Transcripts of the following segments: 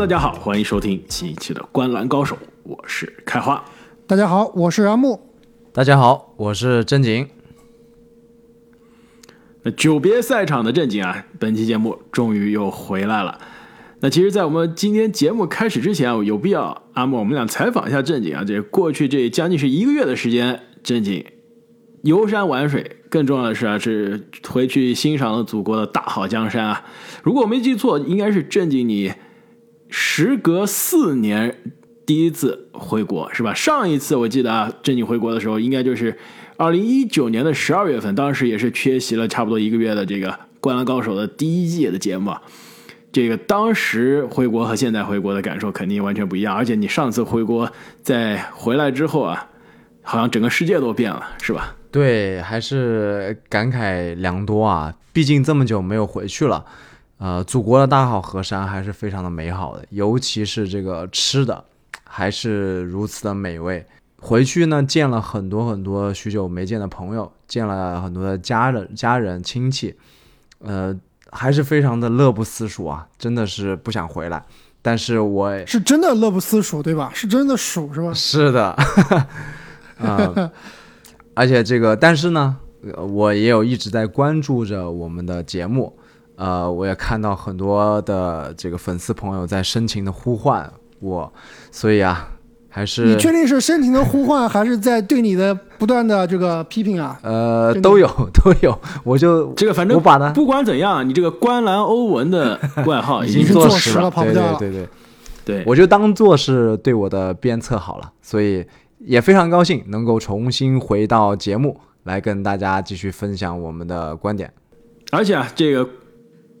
大家好，欢迎收听新一期的《观澜高手》，我是开花。大家好，我是阿木。大家好，我是正经。那久别赛场的正经啊，本期节目终于又回来了。那其实，在我们今天节目开始之前啊，有必要阿木我们俩采访一下正经啊。这过去这将近是一个月的时间，正经游山玩水，更重要的是啊，是回去欣赏了祖国的大好江山啊。如果我没记错，应该是正经你时隔四年第一次回国是吧？上一次我记得啊，正经回国的时候，应该就是二零一九年的十二月份，当时也是缺席了差不多一个月的这个《灌篮高手》的第一季的节目。这个当时回国和现在回国的感受肯定完全不一样，而且你上次回国在回来之后啊，好像整个世界都变了，是吧？对，还是感慨良多啊！毕竟这么久没有回去了，呃，祖国的大好河山还是非常的美好的，尤其是这个吃的还是如此的美味。回去呢，见了很多很多许久没见的朋友，见了很多的家人、家人亲戚，呃。还是非常的乐不思蜀啊，真的是不想回来。但是我是真的乐不思蜀，对吧？是真的蜀是吧？是的，啊，而且这个，但是呢，我也有一直在关注着我们的节目，呃，我也看到很多的这个粉丝朋友在深情的呼唤我，所以啊。还是你确定是深情的呼唤，还是在对你的不断的这个批评啊？呃，都有 都有，我就这个反正我把它不管怎样，你这个观澜欧文的外号已经坐实了，跑不掉了。对对对对，我就当做是对我的鞭策好了，所以也非常高兴能够重新回到节目来跟大家继续分享我们的观点。而且啊，这个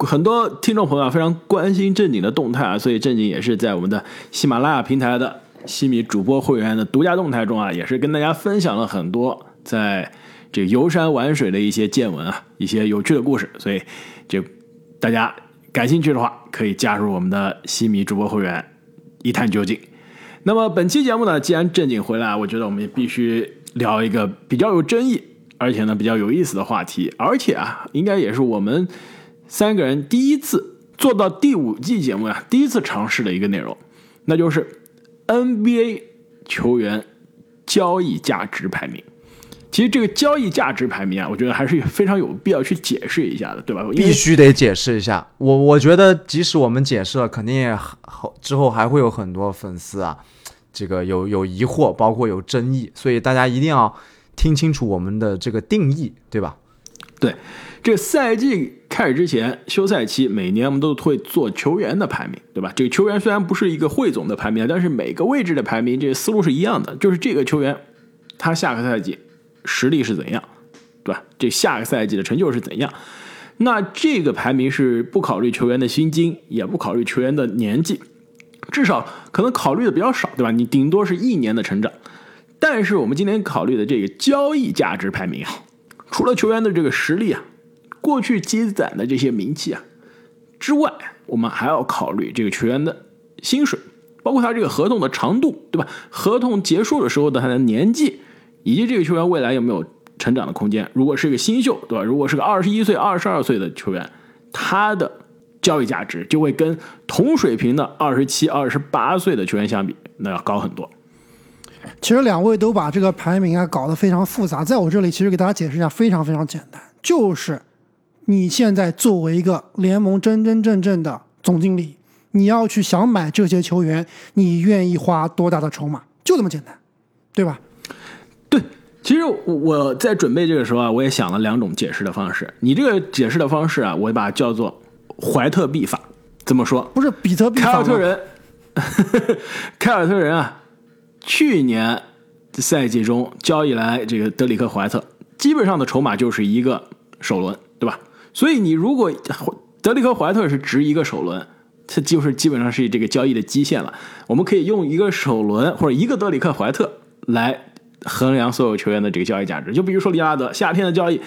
很多听众朋友啊非常关心正经的动态啊，所以正经也是在我们的喜马拉雅平台的。西米主播会员的独家动态中啊，也是跟大家分享了很多在这游山玩水的一些见闻啊，一些有趣的故事。所以，就大家感兴趣的话，可以加入我们的西米主播会员，一探究竟。那么本期节目呢，既然正经回来，我觉得我们也必须聊一个比较有争议，而且呢比较有意思的话题，而且啊，应该也是我们三个人第一次做到第五季节目啊，第一次尝试的一个内容，那就是。NBA 球员交易价值排名，其实这个交易价值排名啊，我觉得还是非常有必要去解释一下的，对吧？必须得解释一下。我我觉得，即使我们解释了，肯定也好之后还会有很多粉丝啊，这个有有疑惑，包括有争议，所以大家一定要听清楚我们的这个定义，对吧？对。这赛季开始之前，休赛期每年我们都会做球员的排名，对吧？这个球员虽然不是一个汇总的排名，但是每个位置的排名，这个思路是一样的，就是这个球员他下个赛季实力是怎样，对吧？这下个赛季的成就是怎样。那这个排名是不考虑球员的薪金，也不考虑球员的年纪，至少可能考虑的比较少，对吧？你顶多是一年的成长。但是我们今天考虑的这个交易价值排名啊，除了球员的这个实力啊。过去积攒的这些名气啊之外，我们还要考虑这个球员的薪水，包括他这个合同的长度，对吧？合同结束的时候的他的年纪，以及这个球员未来有没有成长的空间。如果是一个新秀，对吧？如果是个二十一岁、二十二岁的球员，他的交易价值就会跟同水平的二十七、二十八岁的球员相比，那要高很多。其实两位都把这个排名啊搞得非常复杂，在我这里其实给大家解释一下，非常非常简单，就是。你现在作为一个联盟真真正正的总经理，你要去想买这些球员，你愿意花多大的筹码？就这么简单，对吧？对，其实我在准备这个时候啊，我也想了两种解释的方式。你这个解释的方式啊，我把它叫做怀特币法。怎么说？不是比特币。凯尔特人，凯尔特人啊，去年赛季中交易来这个德里克怀特，基本上的筹码就是一个首轮？所以你如果德里克怀特是值一个首轮，它就是基本上是这个交易的基线了。我们可以用一个首轮或者一个德里克怀特来衡量所有球员的这个交易价值。就比如说利拉德，夏天的交易，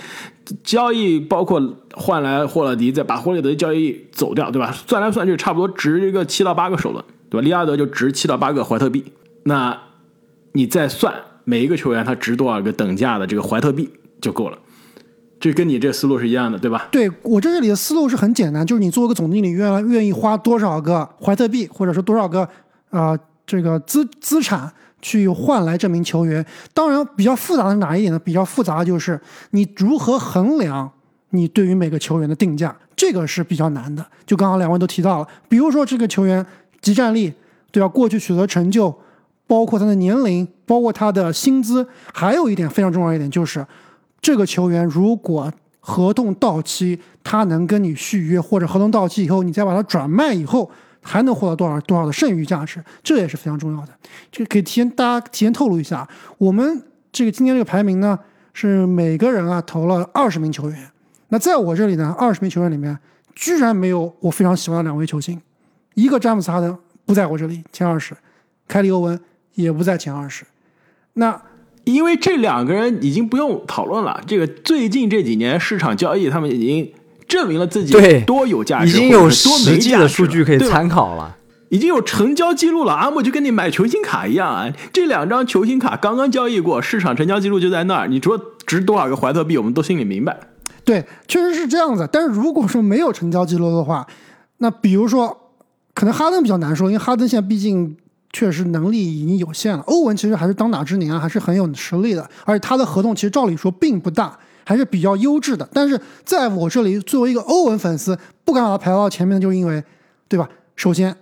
交易包括换来霍勒迪，再把霍勒迪交易走掉，对吧？算来算去差不多值一个七到八个首轮，对吧？利拉德就值七到八个怀特币。那你再算每一个球员他值多少个等价的这个怀特币就够了。这跟你这思路是一样的，对吧？对我这里的思路是很简单，就是你做个总经理愿愿意花多少个怀特币，或者说多少个呃这个资资产去换来这名球员。当然，比较复杂的是哪一点呢？比较复杂的就是你如何衡量你对于每个球员的定价，这个是比较难的。就刚刚两位都提到了，比如说这个球员集战力，对吧？过去取得成就，包括他的年龄，包括他的薪资，还有一点非常重要一点就是。这个球员如果合同到期，他能跟你续约，或者合同到期以后，你再把它转卖以后，还能获得多少多少的剩余价值，这也是非常重要的。这个可以提前大家提前透露一下，我们这个今天这个排名呢，是每个人啊投了二十名球员。那在我这里呢，二十名球员里面，居然没有我非常喜欢的两位球星，一个詹姆斯哈登不在我这里前二十，凯里欧文也不在前二十。那因为这两个人已经不用讨论了，这个最近这几年市场交易，他们已经证明了自己对多有价值，已经有多实际的没价值数据可以参考了。已经有成交记录了。阿莫就跟你买球星卡一样啊，这两张球星卡刚刚交易过，市场成交记录就在那儿。你说值多少个怀特币，我们都心里明白。对，确实是这样子。但是如果说没有成交记录的话，那比如说，可能哈登比较难说，因为哈登现在毕竟确实能力已经有限了。欧文其实还是当打之年啊，还是很有实力的，而且他的合同其实照理说并不大，还是比较优质的。但是在我这里，作为一个欧文粉丝，不敢把他排到前面，就因为，对吧？首先，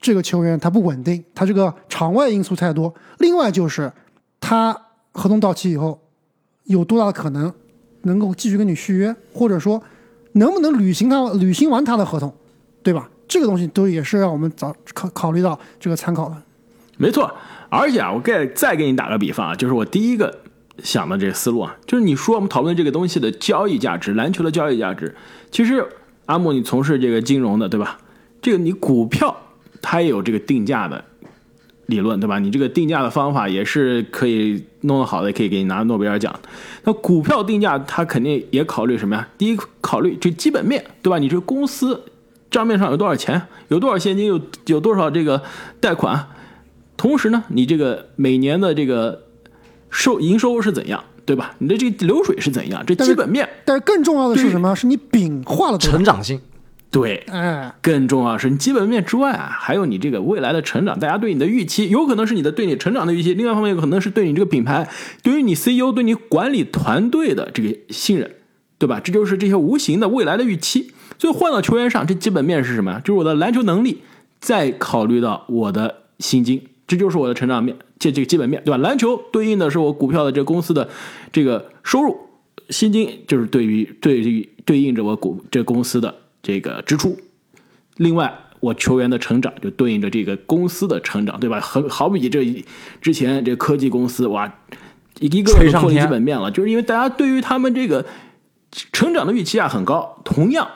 这个球员他不稳定，他这个场外因素太多；另外就是他合同到期以后，有多大的可能能够继续跟你续约，或者说能不能履行他履行完他的合同，对吧？这个东西都也是让我们早考考虑到这个参考的。没错，而且啊，我再再给你打个比方啊，就是我第一个想的这个思路啊，就是你说我们讨论这个东西的交易价值，篮球的交易价值，其实阿莫你从事这个金融的，对吧？这个你股票它也有这个定价的理论，对吧？你这个定价的方法也是可以弄得好的，可以给你拿诺贝尔奖。那股票定价它肯定也考虑什么呀？第一，考虑这基本面，对吧？你这公司账面上有多少钱，有多少现金，有有多少这个贷款。同时呢，你这个每年的这个收营收是怎样，对吧？你的这个流水是怎样？这基本面但是更重要的是什么？是你饼画了多少成？长性，对，哎，更重要是你基本面之外啊，还有你这个未来的成长，大家对你的预期，有可能是你的对你成长的预期，另外一方面有可能是对你这个品牌，对于你 CEO 对你管理团队的这个信任，对吧？这就是这些无形的未来的预期。所以换到球员上，这基本面是什么呀？就是我的篮球能力，再考虑到我的薪金，这就是我的成长面，这这个基本面，对吧？篮球对应的是我股票的这个公司的这个收入，薪金就是对于对于对应着我股这公司的这个支出。另外，我球员的成长就对应着这个公司的成长，对吧？很好比这之前这科技公司，哇，一个个吹上都脱离基本面了，就是因为大家对于他们这个成长的预期啊很高。同样，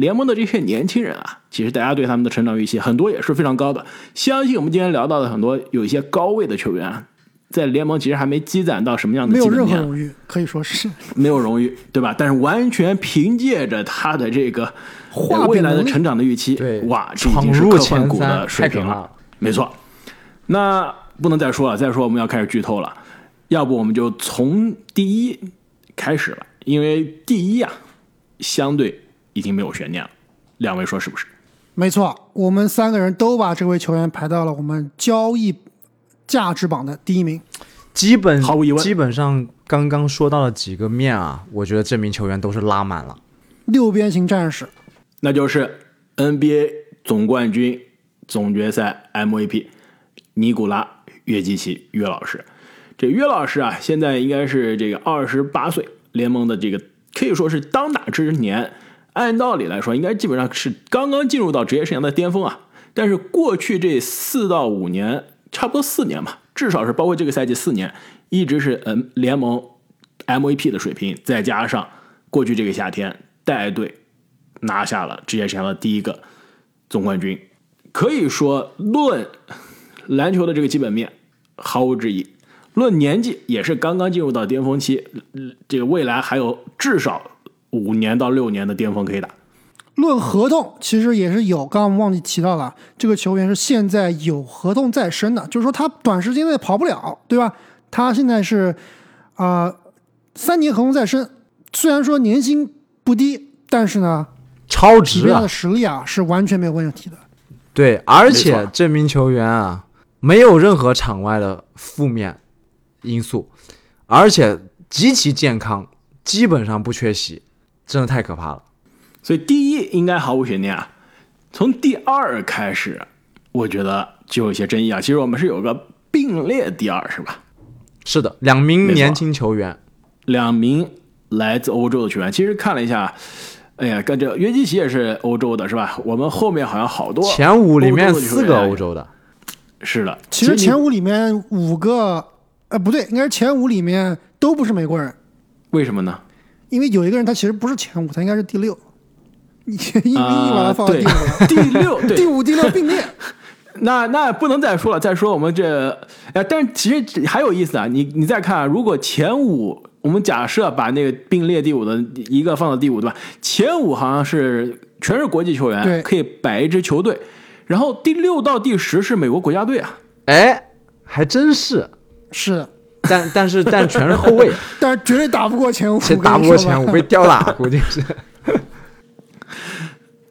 联盟的这些年轻人啊，其实大家对他们的成长预期很多也是非常高的。相信我们今天聊到的很多有一些高位的球员啊，在联盟其实还没积攒到什么样的没有基本面，任何荣誉，可以说是没有荣誉，对吧？但是完全凭借着他的这个未来的成长的预期，对哇，这已闯经是入前科幻股的水平了。没错，那不能再说了，再说我们要开始剧透了。要不我们就从第一开始了，因为第一啊，相对已经没有悬念了。两位说是不是？没错。我们三个人都把这位球员排到了我们交易价值榜的第一名。基本毫无疑问基本上刚刚说到了几个面啊，我觉得这名球员都是拉满了。六边形战士，那就是 NBA 总冠军、总决赛 MVP 尼古拉约基奇约老师。这约老师啊，现在应该是这个二十八岁，联盟的这个可以说是当打之年。按道理来说，应该基本上是刚刚进入到职业生涯的巅峰啊。但是过去这四到五年，差不多四年吧，至少是包括这个赛季四年，一直是嗯联盟 MVP 的水平，再加上过去这个夏天带队拿下了职业生涯的第一个总冠军，可以说论篮球的这个基本面毫无质疑，论年纪也是刚刚进入到巅峰期，这个未来还有至少五年到六年的巅峰可以打。论合同其实也是有，刚刚我们忘记提到了，这个球员是现在有合同在身的，就是说他短时间内跑不了，对吧？他现在是啊、呃三年合同在身，虽然说年薪不低，但是呢，超值啊的！实力啊是完全没有问题的。对，而且这名球员啊，没有任何场外的负面因素，而且极其健康，基本上不缺席，真的太可怕了。所以第一应该毫无悬念啊。从第二开始，我觉得就有些争议啊。其实我们是有个并列第二，是吧？是的，两名年轻球员，两名来自欧洲的球员。其实看了一下，哎呀，跟这约基奇也是欧洲的，是吧？我们后面好像好多前五里面四个欧洲的，是的。其实前五里面五个，呃，不对，应该是前五里面都不是美国人，为什么呢？因为有一个人他其实不是前五，他应该是第六。你硬硬把他放到第五了，，第六，对。第，五、第六并列。那那不能再说了，再说我们这，哎，但是其实还有意思啊，你你再看啊，如果前五，我们假设把那个并列第五的一个放到第五，对吧？前五好像是全是国际球员，对。可以摆一支球队，然后第六到第十是美国国家队啊，哎，还真是，是，但但是但全是后卫，但是绝对打不过前五，谁打不过前五被吊打，估计是。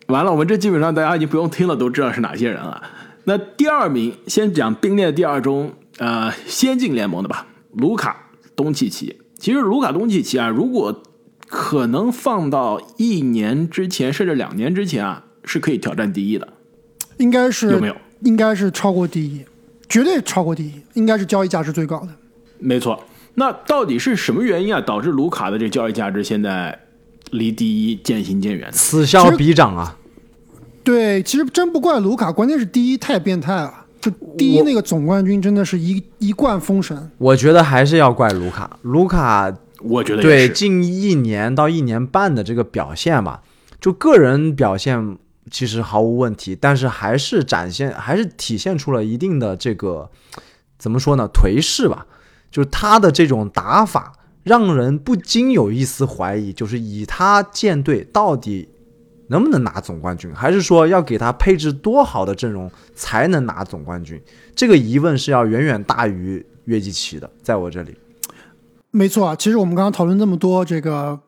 完了，我们这基本上大家已经不用听了，都知道是哪些人了。那第二名，先讲并列第二中，呃，先进联盟的吧，卢卡东契奇。其实卢卡东契奇啊，如果可能放到一年之前，甚至两年之前啊，是可以挑战第一的，应该是有没有？应该是超过第一，绝对超过第一，应该是交易价值最高的。没错。那到底是什么原因啊，导致卢卡的这交易价值现在离第一渐行渐远？此消彼长啊！对，其实真不怪卢卡，关键是第一太变态了。就第一那个总冠军真的是一一贯封神，我觉得还是要怪卢卡，卢卡我觉得对。近一年到一年半的这个表现吧，就个人表现其实毫无问题，但是还是展现，还是体现出了一定的这个怎么说呢，颓势吧。就是他的这种打法，让人不禁有一丝怀疑，就是以他建队到底能不能拿总冠军，还是说要给他配置多好的阵容才能拿总冠军？这个疑问是要远远大于约基奇的，在我这里。没错啊。其实我们刚刚讨论这么多这个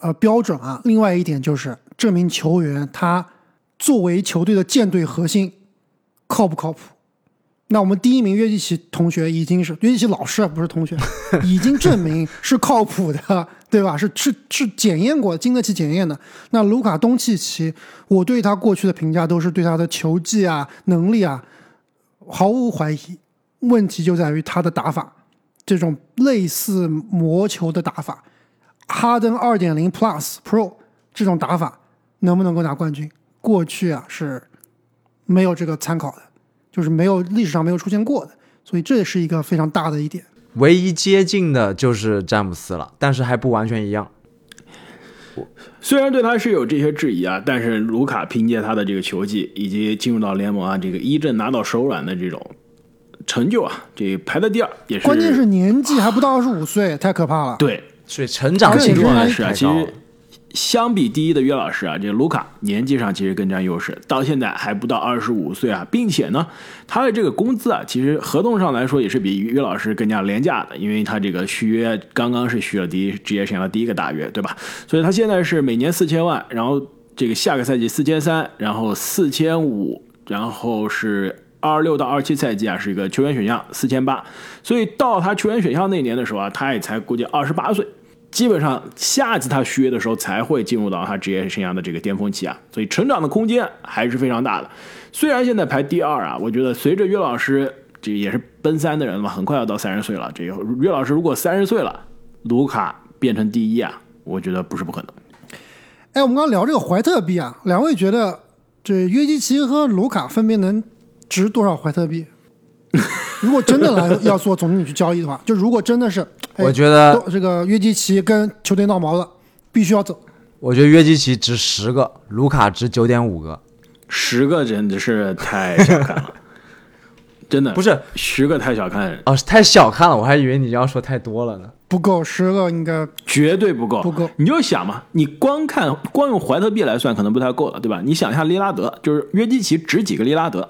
呃标准啊，另外一点就是这名球员他作为球队的舰队核心靠不靠谱？那我们第一名约基奇同学已经是约基奇老师，不是同学，已经证明是靠谱的，对吧？是是是检验过，经得起检验的。那卢卡东契奇，我对他过去的评价都是对他的球技啊、能力啊毫无怀疑。问题就在于他的打法，这种类似魔球的打法，哈登二点零 Plus Pro 这种打法能不能够拿冠军？过去啊是没有这个参考的，就是没有历史上没有出现过的，所以这也是一个非常大的一点。唯一接近的就是詹姆斯了，但是还不完全一样。虽然对他是有这些质疑啊，但是卢卡凭借他的这个球技以及进入到联盟啊，这个一阵拿到手软的这种成就啊，这排在第二也是。关键是年纪还不到二十五岁，太可怕了。对，所以成长更性重要的是其实相比第一的约老师啊，这个卢卡年纪上其实更占优势，到现在还不到二十五岁啊，并且呢，他的这个工资啊，其实合同上来说也是比约老师更加廉价的，因为他这个续约刚刚是续了第一职业生涯的第一个大约，对吧？所以他现在是每年四千万，然后这个下个赛季四千三，然后四千五，然后是。二六到二七赛季啊，是一个球员选项四千八，所以到他球员选项那年的时候啊，他也才估计二十八岁，基本上下次他续约的时候才会进入到他职业生涯的这个巅峰期啊，所以成长的空间还是非常大的。虽然现在排第二啊，我觉得随着岳老师这也是奔三的人了嘛，很快要到三十岁了。这个约老师如果三十岁了，卢卡变成第一啊，我觉得不是不可能。哎，我们刚刚聊这个怀特币啊，两位觉得这约基奇和卢卡分别能值多少怀特币？如果真的来要做总经理去交易的话，就如果真的是，哎我觉得这个约基奇跟球队闹矛了，必须要走。我觉得约基奇值十个，卢卡值九点五个。十个真的是太小看了，真的不是十个太小看，哦，太小看了，我还以为你要说太多了呢。不够，十个应该绝对不够，不够你就想嘛，你光看光用怀特币来算，可能不太够了，对吧？你想一下利拉德，就是约基奇值几个利拉德？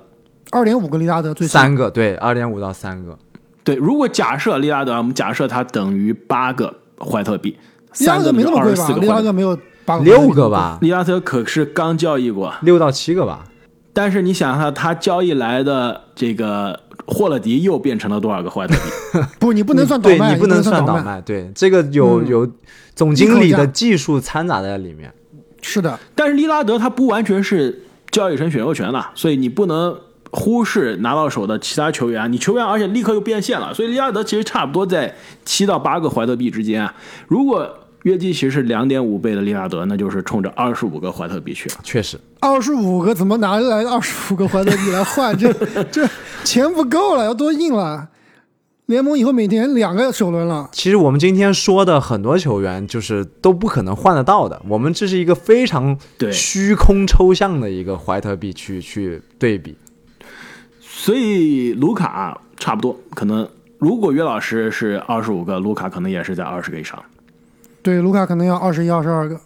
二点五个利拉德最起三个，对，二点五到三个。对，如果假设利拉德，我们假设他等于八个怀特币，利拉德没那么贵吧？利拉德德，没有八个六个？吧，利拉德可是刚交易过，六到七个吧。但是你想想，他交易来的这个霍勒迪又变成了多少个怀特币？不，你不能算倒对卖，你不能算倒倒。卖，对这个有嗯有总经理的技术掺杂在里面。是的，但是利拉德他不完全是交易成选秀权了，所以你不能忽视拿到手的其他球员。你球员而且立刻又变现了，所以利拉德其实差不多在七到八个怀特币之间啊。如果约基奇是两点五倍的利拉德，那就是冲着二十五个怀特币去了。确实，二十五个怎么拿来二十五个怀特币来换？这这钱不够了，要多印了。联盟以后每年两个首轮了，其实我们今天说的很多球员，就是都不可能换得到的。我们这是一个非常对虚空抽象的一个怀特币去去对比。所以卢卡差不多，可能如果约老师是二十五个，卢卡可能也是在二十个以上。对，卢卡可能要二十一、二十二个。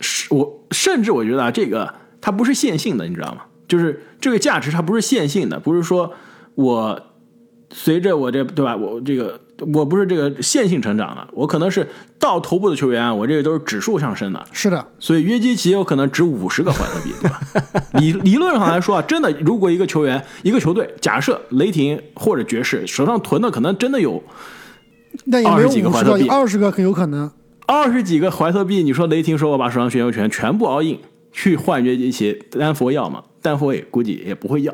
是我甚至我觉得啊，这个它不是线性的，你知道吗？就是这个价值它不是线性的，不是说我随着我这对吧，我这个我不是这个线性成长的，我可能是到头部的球员啊，我这个都是指数上升的。是的，所以约基奇有可能值五十个怀特币，对吧？理理论上来说啊，真的，如果一个球员、一个球队，假设雷霆或者爵士手上囤的可能真的有但也没有几个五十个，怀特币有二十个很有可能。二十几个怀特币，你说雷霆说我把手上选秀权全部 all in 去换约基奇，丹佛要吗？丹佛也估计也不会要，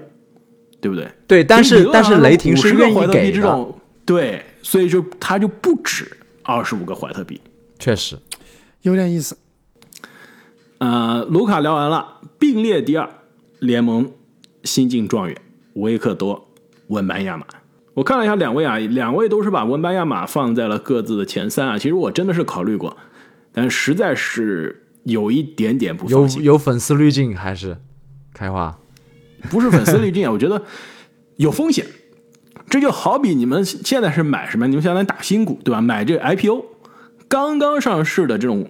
对不对？对，但是但是雷霆是个愿意怀特币给的，这种，对，所以就他就不止二十五个怀特币。确实。有点意思。呃，卢卡聊完了，并列第二，联盟新晋状元维克多·文班亚马。我看了一下两位啊，两位都是把文班亚马放在了各自的前三啊。其实我真的是考虑过，但实在是有一点点不有放心。有粉丝滤镜还是开花？不是粉丝滤镜啊，我觉得有风险。这就好比你们现在是买什么？你们现在打新股，对吧？买这个 IPO 刚刚上市的这种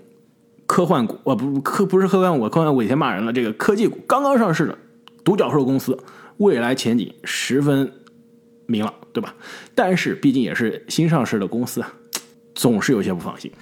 科幻股，啊不科不是科幻股，科幻股以前骂人了。这个科技股刚刚上市的独角兽公司，未来前景十分明朗，对吧？但是毕竟也是新上市的公司啊，总是有些不放心。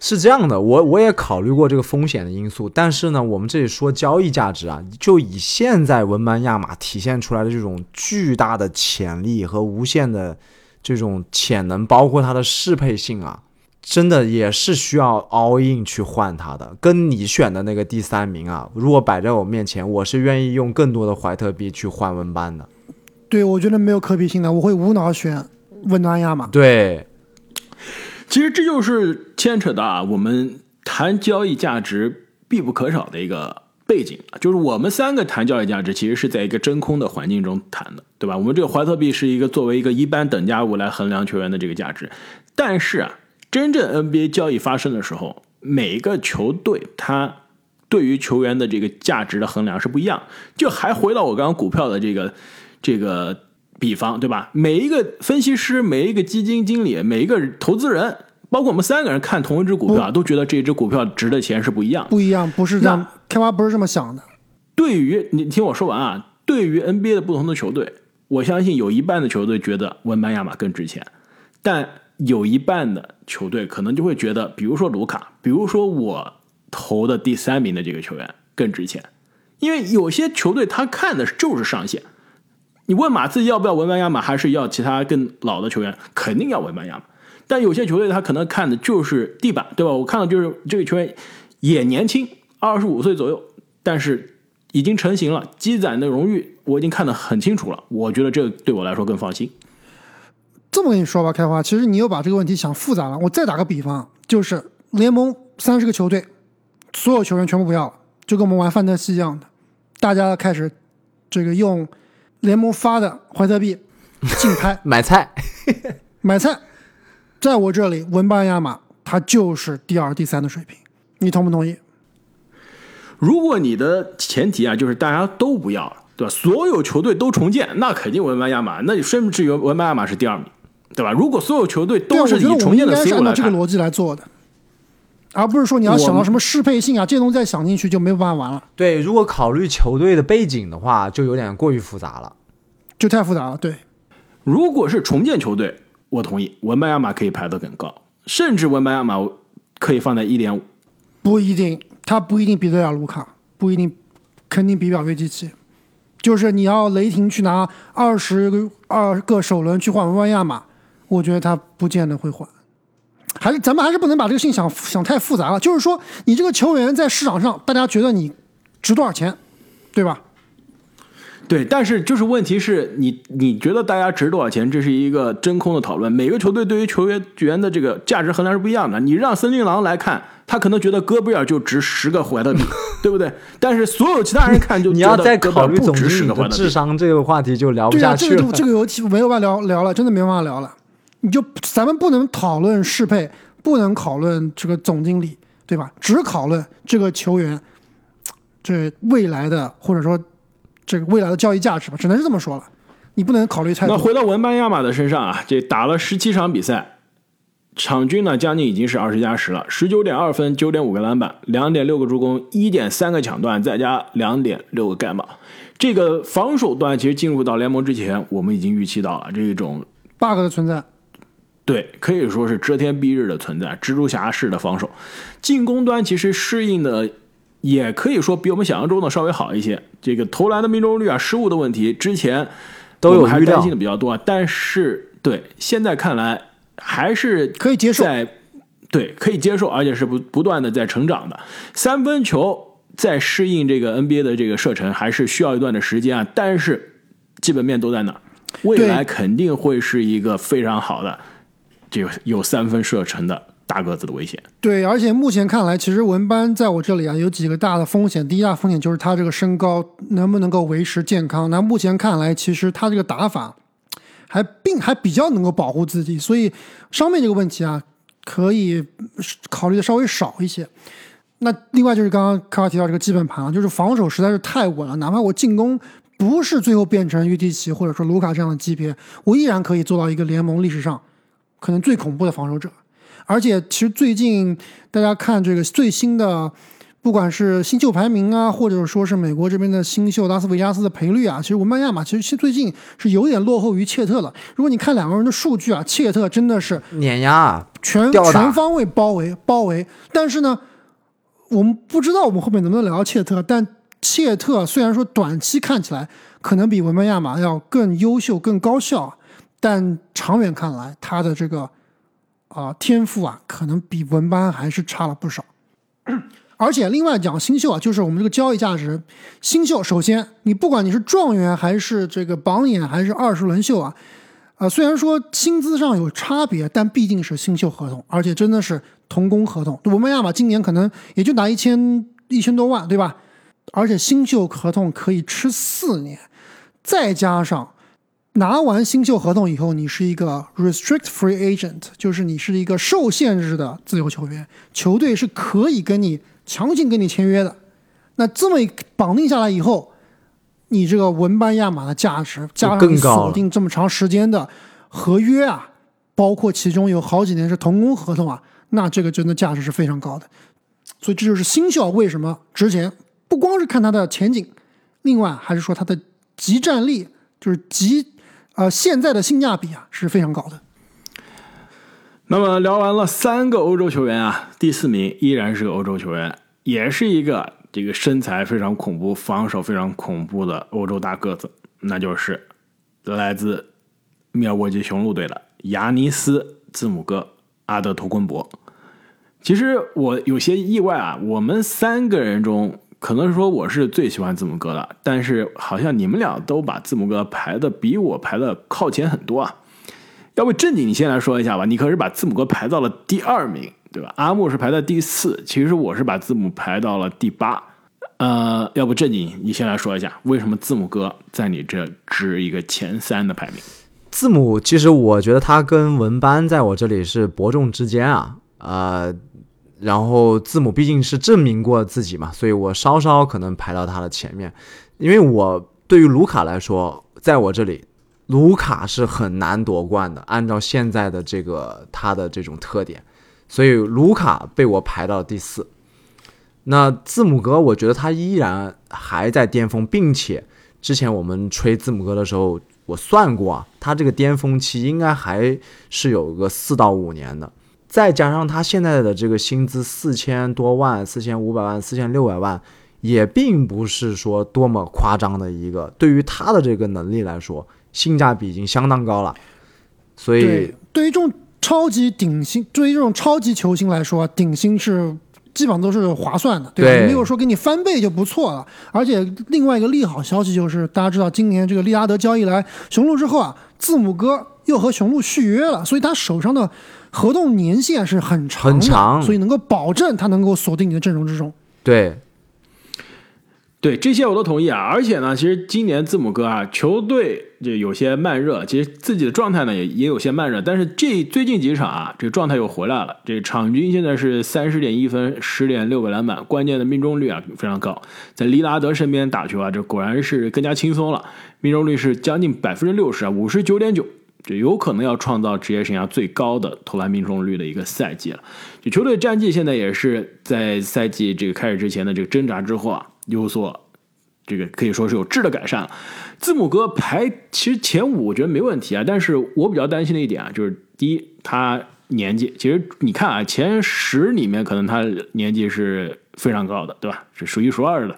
是这样的，我我也考虑过这个风险的因素，但是呢，我们这里说交易价值啊，就以现在文班亚马体现出来的这种巨大的潜力和无限的这种潜能，包括它的适配性啊，真的也是需要 all in 去换它的。跟你选的那个第三名啊，如果摆在我面前，我是愿意用更多的怀特币去换文班的。对，我觉得没有可比性的，我会无脑选文班亚马。对，其实这就是牵扯到啊，我们谈交易价值必不可少的一个背景，就是我们三个谈交易价值，其实是在一个真空的环境中谈的，对吧？我们这个怀特币是一个作为一个一般等价物来衡量球员的这个价值，但是啊，真正 NBA 交易发生的时候，每一个球队它对于球员的这个价值的衡量是不一样。就还回到我刚刚股票的这个这个比方，对吧？每一个分析师、每一个基金经理、每一个投资人，包括我们三个人看同一只股票啊，都觉得这只股票值的钱是不一样的。不一样，不是这样，开发不是这么想的。对于你听我说完啊，对于 NBA 的不同的球队，我相信有一半的球队觉得文班亚马更值钱，但有一半的球队可能就会觉得，比如说卢卡，比如说我投的第三名的这个球员更值钱，因为有些球队他看的就是上限。你问马刺要不要文班亚马，还是要其他更老的球员？肯定要文班亚马。但有些球队他可能看的就是地板，对吧？我看到就是这个球员也年轻，二十五岁左右，但是已经成型了，积攒的荣誉我已经看得很清楚了。我觉得这对我来说更放心。这么跟你说吧，开花，其实你又把这个问题想复杂了。我再打个比方，就是联盟三十个球队，所有球员全部不要了，就跟我们玩范特西一样的，大家开始这个用联盟发的怀特币竞拍 买菜，买菜，在我这里，文班亚马他就是第二、第三的水平，你同不同意？如果你的前提啊，就是大家都不要了，对吧？所有球队都重建，那肯定文班亚马，那甚至于文班亚马是第二名，对吧？如果所有球队都是我觉得我以重建的们应该是思路来看，按照这个逻辑来做的，而不是说你要想到什么适配性啊，这些东西再想进去就没有办法玩了，对，如果考虑球队的背景的话，就有点过于复杂了。就太复杂了。对，如果是重建球队，我同意文班亚马可以排得更高，甚至文班亚马可以放在一点五。不一定，他不一定比得了卢卡，不一定，肯定比不了约基奇。就是你要雷霆去拿二十个二个首轮去换文班亚马，我觉得他不见得会换。还是咱们还是不能把这个事情想想太复杂了。就是说，你这个球员在市场上，大家觉得你值多少钱，对吧？对，但是就是问题是你你觉得大家值多少钱，这是一个真空的讨论。每个球队对于球员员的这个价值衡量是不一样的。你让森林狼来看，他可能觉得戈贝尔就值十个怀特币，对不对？但是所有其他人看就你要再觉得考虑总戈贝尔不值十经理的个怀特币。智商，这个话题就聊不下去了。这个就这个有题没有办法聊聊了，真的没办法聊了。你就咱们不能讨论适配，不能讨论这个总经理，对吧？只讨论这个球员这未来的或者说这个未来的交易价值吧，只能是这么说了。你不能考虑太多那。回到文班亚马的身上啊，这打了十七场比赛，场均呢将近已经是二十加十了，十九点二分，九点五个篮板，两点六个助攻，一点三个抢断，再加两点六个盖帽。这个防守端其实进入到联盟之前，我们已经预期到了这种 bug 的存在，对，可以说是遮天蔽日的存在，蜘蛛侠式的防守。进攻端其实适应的也可以说比我们想象中的稍微好一些。这个投篮的命中率啊、失误的问题，之前都有还是担心的比较多啊。但是对现在看来还是可以接受在对可以接受，而且是不不断的在成长的。三分球在适应这个 NBA 的这个射程还是需要一段的时间啊，但是基本面都在那儿，未来肯定会是一个非常好的这个有三分射程的大个子的危险。对，而且目前看来，其实文班在我这里啊有几个大的风险。第一大风险就是他这个身高能不能够维持健康。那目前看来，其实他这个打法还并还比较能够保护自己，所以伤病这个问题啊，可以考虑的稍微少一些。那另外就是刚刚卡卡提到这个基本盘啊，就是防守实在是太稳了，哪怕我进攻不是最后变成约基奇或者说卢卡这样的级别，我依然可以做到一个联盟历史上可能最恐怖的防守者。而且其实最近大家看这个最新的，不管是新秀排名啊，或者说是美国这边的新秀拉斯维加斯的赔率啊，其实文班亚马其实最近是有点落后于切特了。如果你看两个人的数据啊，切特真的是碾压啊，全全方位包围包围，但是呢，我们不知道我们后面能不能聊到切特，但切特虽然说短期看起来可能比文班亚马要更优秀、更高效，但长远看来，他的这个啊、天赋啊，可能比文班还是差了不少。而且另外讲新秀啊，就是我们这个交易价值，新秀首先你不管你是状元还是这个榜眼还是二十轮秀啊，啊，虽然说薪资上有差别，但毕竟是新秀合同，而且真的是同工合同。文班亚马今年可能也就拿一千一千多万，对吧？而且新秀合同可以吃四年，再加上拿完新秀合同以后，你是一个 restrict free agent，就是你是一个受限制的自由球员，球队是可以跟你强行跟你签约的。那这么一绑定下来以后，你这个文班亚马的价值加上你更锁定这么长时间的合约啊，包括其中有好几年是童工合同啊，那这个真的价值是非常高的。所以这就是新秀为什么值钱，不光是看他的前景，另外还是说他的集战力，就是集呃现在的性价比啊是非常高的。那么聊完了三个欧洲球员啊，第四名依然是个欧洲球员，也是一个这个身材非常恐怖、防守非常恐怖的欧洲大个子，那就是来自密尔沃基雄鹿队的亚尼斯·字母哥·阿德托昆博。其实我有些意外啊，我们三个人中，可能说我是最喜欢字母哥的，但是好像你们俩都把字母哥排的比我排的靠前很多啊。要不正经你先来说一下吧，你可是把字母哥排到了第二名，对吧？阿木是排在第四，其实我是把字母排到了第八。呃，要不正经你先来说一下，为什么字母哥在你这值一个前三的排名？字母其实我觉得他跟文班在我这里是伯仲之间啊，呃，然后字母毕竟是证明过自己嘛，所以我稍稍可能排到他的前面，因为我对于卢卡来说，在我这里，卢卡是很难夺冠的，按照现在的这个他的这种特点，所以卢卡被我排到第四。那字母哥，我觉得他依然还在巅峰，并且之前我们吹字母哥的时候，我算过啊，他这个巅峰期应该还是有个四到五年的。再加上他现在的这个薪资四千多万、四千五百万、四千六百万，也并不是说多么夸张的一个，对于他的这个能力来说，性价比已经相当高了。所以对，对于这种超级顶薪，对于这种超级球星来说啊，顶薪是基本上都是划算的，对吧？对没有说给你翻倍就不错了。而且另外一个利好消息就是，大家知道今年这个利拉德交易来雄鹿之后啊，字母哥又和雄鹿续约了，所以他手上的合同年限是很长，很长。所以能够保证他能够锁定你的阵容之中。对，对这些我都同意啊，而且呢，其实今年字母哥啊，球队这有些慢热，其实自己的状态呢也也有些慢热，但是这最近几场啊，这个状态又回来了，这场均现在是三十点一分，十点六个篮板，关键的命中率啊非常高，在利拉德身边打球啊，这果然是更加轻松了，命中率是将近百分之六十啊，五十九点九。这有可能要创造职业生涯最高的投篮命中率的一个赛季了。就球队战绩现在也是在赛季这个开始之前的这个挣扎之后啊，有所这个可以说是有质的改善了。字母哥排其实前五我觉得没问题啊，但是我比较担心的一点啊，就是第一他年纪，其实你看啊，前十里面可能他年纪是非常高的，对吧？是数一数二的，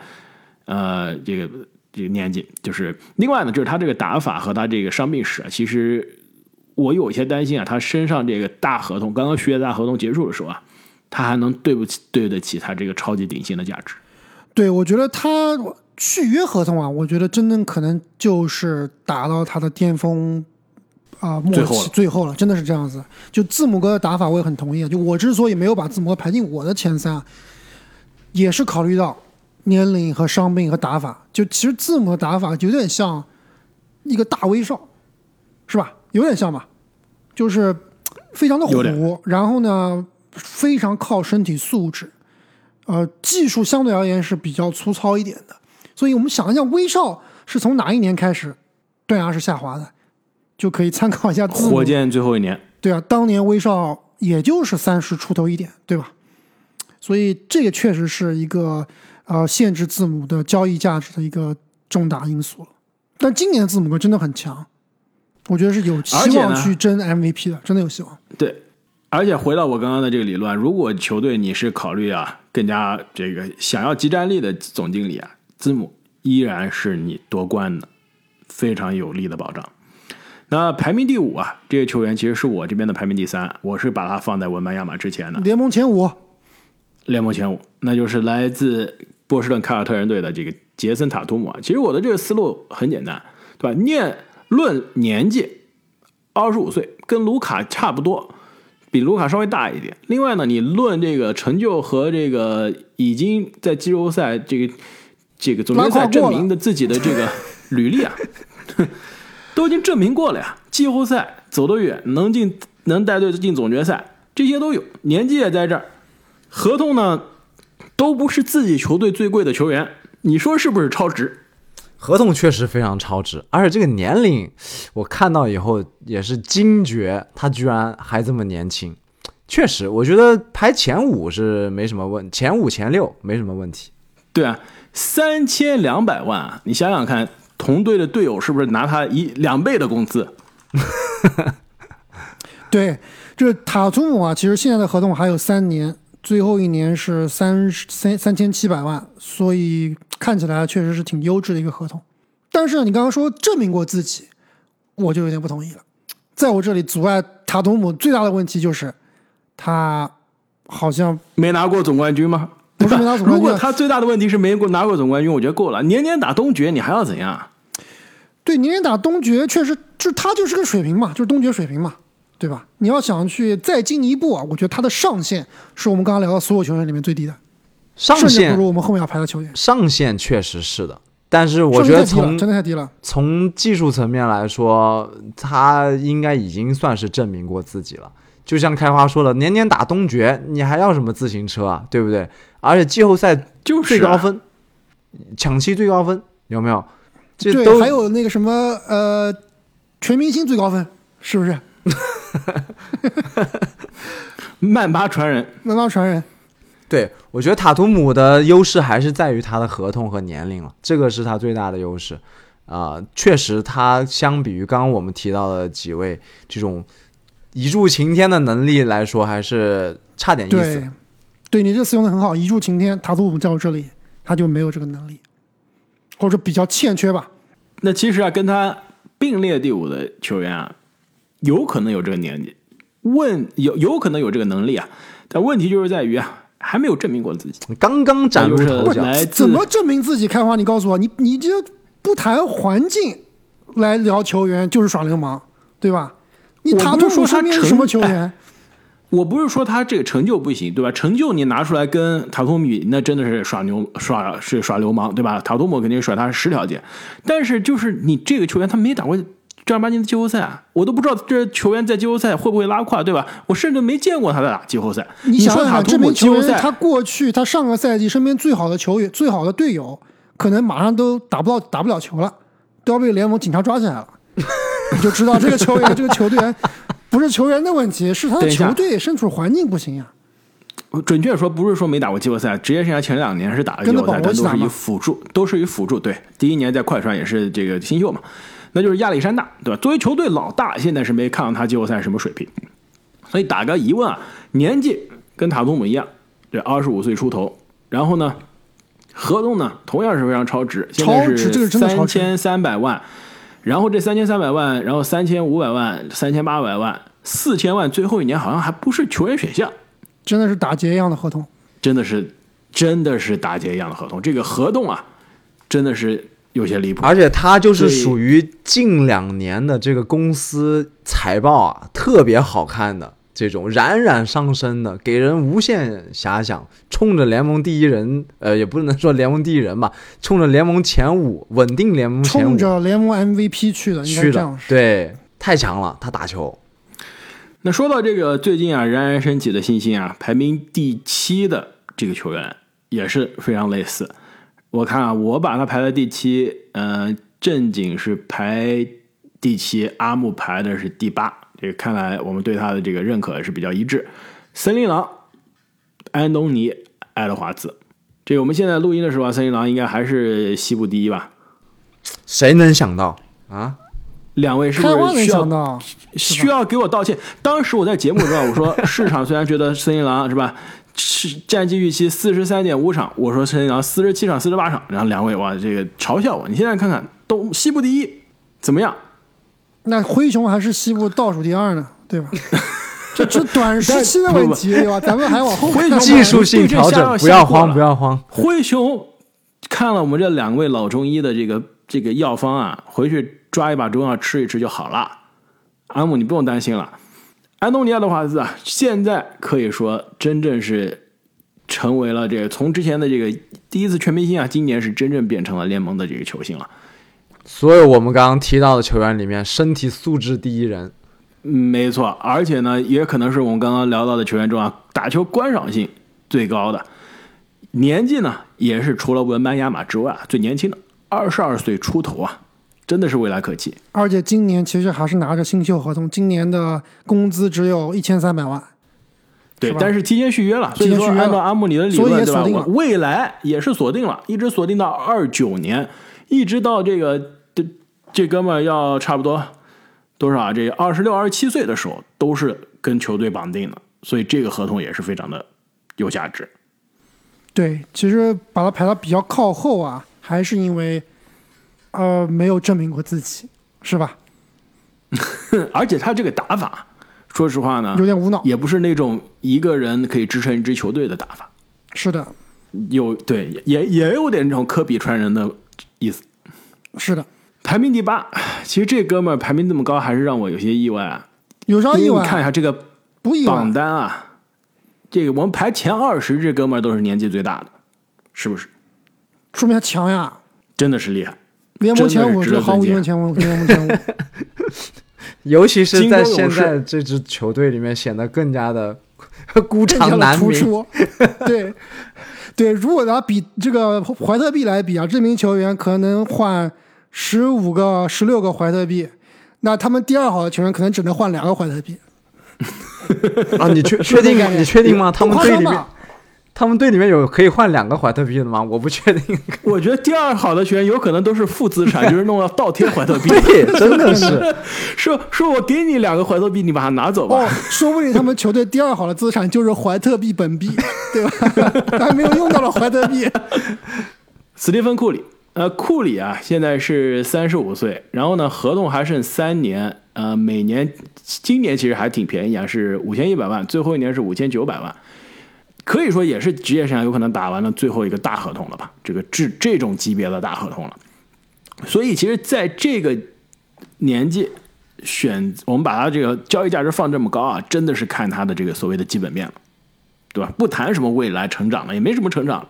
呃，这个这个年纪，就是另外呢，就是他这个打法和他这个伤病史啊，其实我有一些担心啊，他身上这个大合同，刚刚续约大合同结束的时候啊，他还能对不起对得起他这个超级顶薪的价值。对，我觉得他续约合同啊，我觉得真正可能就是达到他的巅峰啊、末期最后了最后了，真的是这样子。就字母哥的打法，我也很同意。就我之所以没有把字母哥排进我的前三啊，也是考虑到年龄和伤病和打法。就其实字母的打法有点像一个大威少，是吧？有点像吧，就是非常的虎，然后呢，非常靠身体素质。呃，技术相对而言是比较粗糙一点的，所以我们想一下，威少是从哪一年开始断崖式下滑的，就可以参考一下字母火箭最后一年，对啊，当年威少也就是三十出头一点，对吧？所以这个确实是一个呃限制字母的交易价值的一个重大因素了。但今年的字母哥真的很强，我觉得是有希望去争 MVP 的，真的有希望。对，而且回到我刚刚的这个理论，如果球队你是考虑啊更加这个想要集战力的总经理啊，字母依然是你夺冠的非常有力的保障。那排名第五啊，这个球员其实是我这边的排名第三，我是把他放在文班亚马之前的联盟前五，联盟前五，那就是来自波士顿凯尔特人队的这个杰森塔图姆啊。其实我的这个思路很简单，对吧？念论年纪，二十五岁，跟卢卡差不多，比卢卡稍微大一点。另外呢，你论这个成就和这个已经在季后赛这个这个总决赛证明的自己的这个履历啊，都已经证明过了呀。季后赛走得远，能进能带队进总决赛，这些都有，年纪也在这儿。合同呢，都不是自己球队最贵的球员，你说是不是超值？合同确实非常超值，而且这个年龄，我看到以后也是惊觉，他居然还这么年轻。确实，我觉得排前五是没什么问，前五前六没什么问题。对啊，三千两百万啊，你想想看，同队的队友是不是拿他一两倍的工资？对，这塔图姆啊，其实现在的合同还有三年，最后一年是三三三千七百万，所以看起来确实是挺优质的一个合同。但是，你刚刚说证明过自己，我就有点不同意了。在我这里，阻碍塔图姆最大的问题就是他好像没拿过总冠军吗？不是没拿总冠军啊 如果他最大的问题是没过拿过总冠军，我觉得够了。年年打东决，你还要怎样？对年年打东决，确实就他就是个水平嘛，就是东决水平嘛，对吧？你要想去再进一步啊，我觉得他的上限是我们刚刚聊到所有球员里面最低的，上限不如我们后面要排的球员。上限确实是的，但是我觉得从真的太低了。从技术层面来说，他应该已经算是证明过自己了。就像开花说的，年年打东决，你还要什么自行车啊？对不对？而且季后赛就是啊最高分，抢七最高分有没有？这对，都还有那个什么呃，全明星最高分是不是？曼巴传人，曼巴传人，对，我觉得塔图姆的优势还是在于他的合同和年龄了，这个是他最大的优势。啊、确实，他相比于刚刚我们提到的几位这种一柱擎天的能力来说，还是差点意思对。，对你这个词用的很好，一柱擎天。塔图姆在我这里，他就没有这个能力，或者说比较欠缺吧。那其实啊，跟他并列第五的球员啊，有可能有这个年纪，问有有可能有这个能力啊，但问题就是在于啊，还没有证明过自己。刚刚崭露头角，怎么证明自己？开花，你告诉我，你你这不谈环境来聊球员，就是耍流氓，对吧？你塔图姆说他边是什么球哎员？我不是说他这个成就不行，对吧？成就你拿出来跟塔图姆比，那真的是耍牛耍是耍流氓，对吧？塔图姆肯定甩他十条街，但是就是你这个球员他没打过正儿八经的季后赛啊，我都不知道这球员在季后赛会不会拉胯，对吧？我甚至没见过他在打季后赛。你想想这名球员他过去他上个赛季身边最好的球员、最好的队友，可能马上都打不到打不了球了，都要被联盟警察抓起来了。你就知道这个球员、这个球队员不是球员的问题，是他的球队身处环境不行呀。准确说，不是说没打过季后赛，职业生涯前两年是打了季后赛，但都是以辅助，都是以辅助。对，第一年在快船也是这个新秀嘛，那就是亚历山大，对吧？作为球队老大，现在是没看到他季后赛什么水平，所以打个疑问啊，年纪跟塔图姆一样，对，二十五岁出头，然后呢，合同呢同样是非常超值，现在超值这个是三千三百万，然后这三千三百万，然后三千五百万，三千八百万，四千万，最后一年好像还不是球员选项。真的是打劫一样的合同。真的是真的是打劫一样的合同。这个合同啊，真的是有些离谱。而且他就是属于近两年的这个公司财报啊，特别好看的这种冉冉上升的，给人无限遐想。冲着联盟第一人，呃，也不能说联盟第一人吧，冲着联盟前五，稳定联盟前五冲着联盟 MVP 去的，应该去的。对，太强了，他打球。那说到这个最近啊冉冉升起的新星啊，排名第七的这个球员也是非常类似。我看啊，我把他排在第七，呃，正经是排第七，阿木排的是第八。这个看来我们对他的这个认可是比较一致。森林狼，安东尼·爱德华兹，这个我们现在录音的时候啊，森林狼应该还是西部第一吧？谁能想到啊？两位是不是需要，需要给我道歉。当时我在节目中啊，我说市场虽然觉得森林狼是吧，是战绩预期四十三点五场，我说森林狼四十七场、四十八场，然后两位哇这个嘲笑我。你现在看看东西部第一怎么样？那灰熊还是西部倒数第二呢，对吧？这这短时期的问题，对吧？咱们还往后看。灰熊技术性调整，不要慌，不要。要慌。灰熊看了我们这两位老中医的这个这个药方啊，回去抓一把中药吃一吃就好了。阿姆，你不用担心了。安东尼奥的华兹啊，现在可以说真正是成为了这个从之前的这个第一次全明星啊，今年是真正变成了联盟的这个球星了。所有我们刚刚提到的球员里面，身体素质第一人。嗯，没错，而且呢，也可能是我们刚刚聊到的球员中啊，打球观赏性最高的，年纪呢也是除了文班亚马之外啊最年轻的，二十二岁出头啊，真的是未来可期。而且今年其实还是拿着新秀合同，今年的工资只有一千三百万。对但是提前续约了，所以说按照阿姆里的理论，对吧？未来也是锁定了，一直锁定到二九年，一直到这个这这哥们儿要差不多多少啊？这二十六、二十七岁的时候，都是跟球队绑定的，所以这个合同也是非常的有价值。对，其实把它排到比较靠后啊，还是因为呃没有证明过自己，是吧？而且他这个打法，说实话呢有，点无脑。也不是那种一个人可以支撑一支球队的打法，是的，有对也也有点这种科比传人的意思。是的，排名第八，其实这哥们儿排名这么高，还是让我有些意外啊。有啥意外？你看一下这个榜。单啊，这个我们排前二十，这哥们儿都是年纪最大的，是不是？说明他强呀！真的是厉害。联盟前五，是毫无疑问前五，联盟前五。尤其是在现在这支球队里面显得更加的 孤掌难鸣。突出。对对，如果拿比这个怀特币来比啊，这名球员可能换十五个、十六个怀特币，那他们第二好的球员可能只能换两个怀特币。啊，你确确定吗？你确定吗？他们队里面？他们队里面有可以换两个怀特币的吗？我不确定。我觉得第二好的球员有可能都是负资产，就是弄了倒贴怀特币。对，真的是。说说我给你两个怀特币，你把它拿走吧。哦，说不定他们球队第二好的资产就是怀特币本币，对吧？还没有用到了怀特币。斯蒂芬·库里，呃，库里啊，现在是三十五岁，然后呢，合同还剩三年。呃，每年今年其实还挺便宜啊，是五千一百万，最后一年是五千九百万，可以说也是职业生涯有可能打完了最后一个大合同了吧？这个这这种级别的大合同了。所以其实在这个年纪选，我们把他这个交易价值放这么高啊，真的是看他的这个所谓的基本面了，对吧？不谈什么未来成长了，也没什么成长了，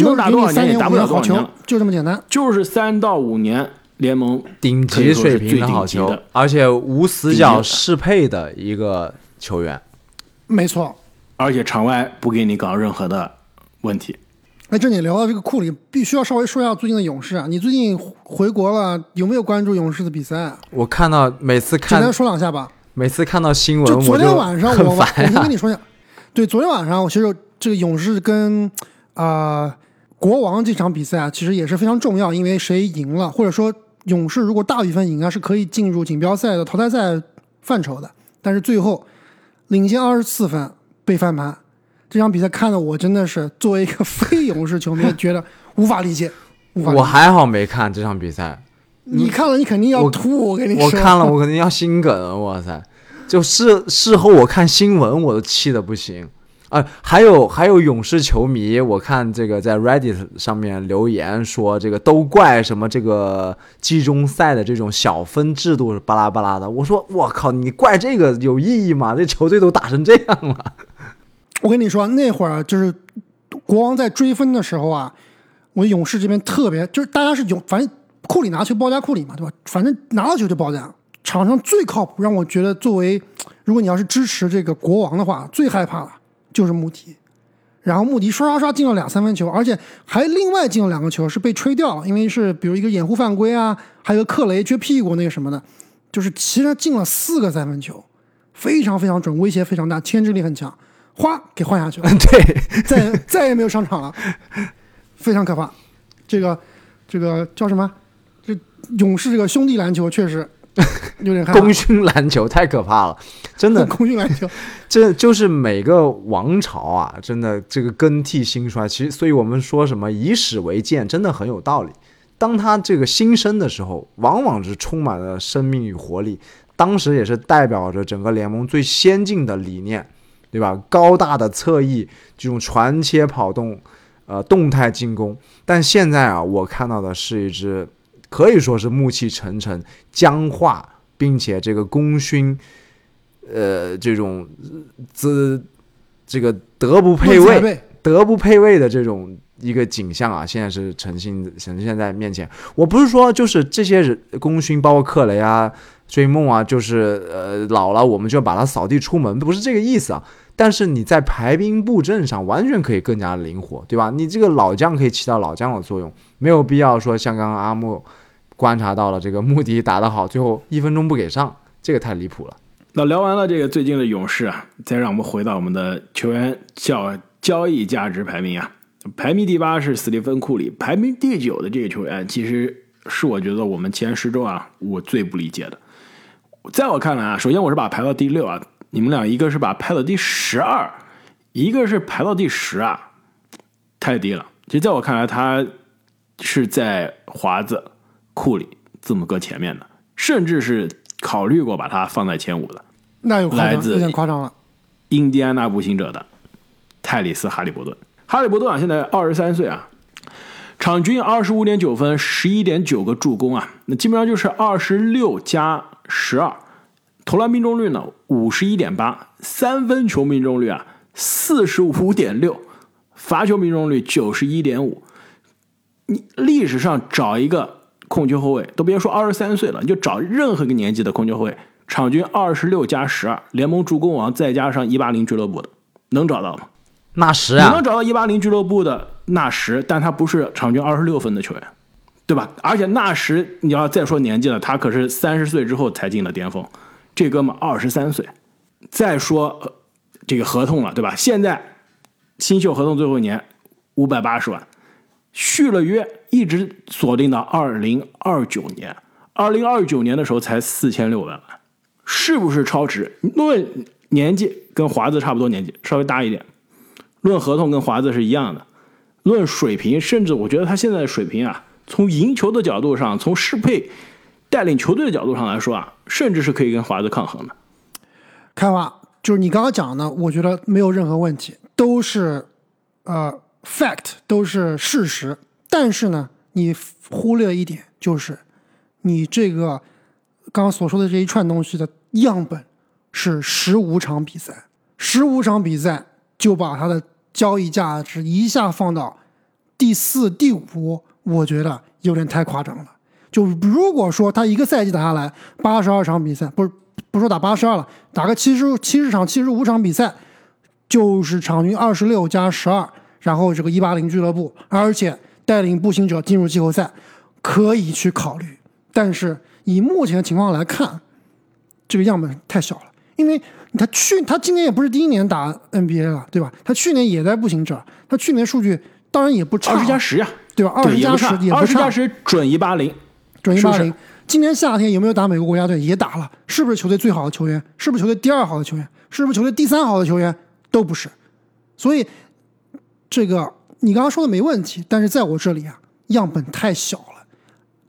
能打多少年也打不了多少年，就这么简单，就是三到五年。联盟顶级水平的好球，而且无死角适配的一个球员，没错，而且场外不给你搞任何的问题。哎，这你聊到这个库里，必须要稍微说一下最近的勇士啊。你最近回国了，有没有关注勇士的比赛？我看到每次看，简单说两下吧。每次看到新闻，就昨天晚上我我先跟你说一下，对，昨天晚上我其实这个勇士跟啊国王这场比赛啊，其实也是非常重要，因为谁赢了，或者说。勇士如果大比分赢啊，是可以进入锦标赛的淘汰赛范畴的。但是最后领先二十四分被翻盘，这场比赛看的我真的是作为一个非勇士球迷，觉得无法理解。我还好没看这场比赛，你看了你肯定要吐，我跟你说。我看了我肯定要心梗，哇塞！就事事后我看新闻我都气的不行。啊，还有还有勇士球迷，我看这个在 Reddit 上面留言说，这个都怪什么这个季中赛的这种小分制度巴拉巴拉的。我说我靠，你怪这个有意义吗？这球队都打成这样了。我跟你说，那会儿就是国王在追分的时候啊，我勇士这边特别就是大家是勇，反正库里拿球包夹库里嘛，对吧？反正拿到球就包夹。场上最靠谱，让我觉得作为如果你要是支持这个国王的话，最害怕的。就是穆迪，然后穆迪刷刷刷进了两三分球，而且还另外进了两个球是被吹掉了，因为是比如一个掩护犯规啊，还有个克雷撅屁股那个什么的，就是其实进了四个三分球，非常非常准，威胁非常大，牵制力很强，哗给换下去了，对，再再也没有上场了，非常可怕。这个这个叫什么？这勇士这个兄弟篮球确实。有点害 功勋篮球太可怕了，真的功勋篮球，这就是每个王朝啊，真的这个更替兴衰。其实，所以我们说什么以史为鉴，真的很有道理。当他这个新生的时候，往往是充满了生命与活力，当时也是代表着整个联盟最先进的理念，对吧？高大的侧翼，这种传切跑动，呃，动态进攻。但现在啊，我看到的是一支。可以说是暮气沉沉、僵化，并且这个功勋，呃，这种资这个德不配位、德不配位的这种一个景象啊，现在是呈现呈现在面前。我不是说就是这些人功勋，包括克雷啊、追梦啊，就是呃老了我们就把他扫地出门，不是这个意思啊。但是你在排兵布阵上完全可以更加灵活，对吧？你这个老将可以起到老将的作用。没有必要说像刚刚阿木观察到了这个穆迪打得好，最后一分钟不给上，这个太离谱了。那聊完了这个最近的勇士啊，再让我们回到我们的球员交交易价值排名啊，排名第八是斯蒂芬库里，排名第九的这个球员其实是我觉得我们前十周啊我最不理解的。在我看来啊，首先我是把排到第六啊，你们俩一个是把排到第十二，一个是排到第十啊，太低了。其实在我看来他。是在华子、库里字母哥前面的，甚至是考虑过把他放在前五的。那有来自有点夸张了。印第安纳步行者的泰里斯·哈利伯顿，哈利伯顿啊，现在二十三岁啊，场均二十五点九分，十一点九个助攻啊，那基本上就是二十六加十二，投篮命中率呢五十一点八，三分球命中率啊四十五点六，罚球命中率九十一点五。你历史上找一个控球后卫，都别说二十三岁了，你就找任何一个年纪的控球后卫，场均二十六加十二，联盟助攻王，再加上一八零俱乐部的，能找到吗？纳什啊，你能找到一八零俱乐部的纳什，但他不是场均二十六分的球员，对吧？而且那时，你要再说年纪了，他可是三十岁之后才进的巅峰，这哥们二十三岁。再说这个合同了，对吧？现在新秀合同最后一年五百八十万，续了约，一直锁定到二零二九年。二零二九年的时候才四千六百万，是不是超值？论年纪跟华子差不多年纪，稍微大一点；论合同跟华子是一样的；论水平，甚至我觉得他现在的水平啊，从赢球的角度上，从适配带领球队的角度上来说啊，甚至是可以跟华子抗衡的。开华就是你刚刚讲的，我觉得没有任何问题，都是呃 fact，都是事实。但是呢，你忽略一点，就是你这个刚刚所说的这一串东西的样本是十五场比赛，十五场比赛就把它的交易价值一下放到第四、第五，我觉得有点太夸张了。就如果说他一个赛季打下来八十二场比赛，不是不说打八十二了，打个七十七十场、七十五场比赛，就是场均二十六加十二，然后这个一八零俱乐部，而且带领步行者进入季后赛，可以去考虑。但是以目前的情况来看，这个样本太小了，因为他去他今年也不是第一年打 NBA 了，对吧？他去年也在步行者，他去年数据当然也不差，二十加十呀，对吧？二十加十也不差二十加，十准一八零，准一八零。今年夏天有没有打美国国家队？也打了，是不是球队最好的球员？是不是球队第二好的球员？是不是球队第三好的球员？都不是。所以这个你刚刚说的没问题，但是在我这里啊，样本太小了，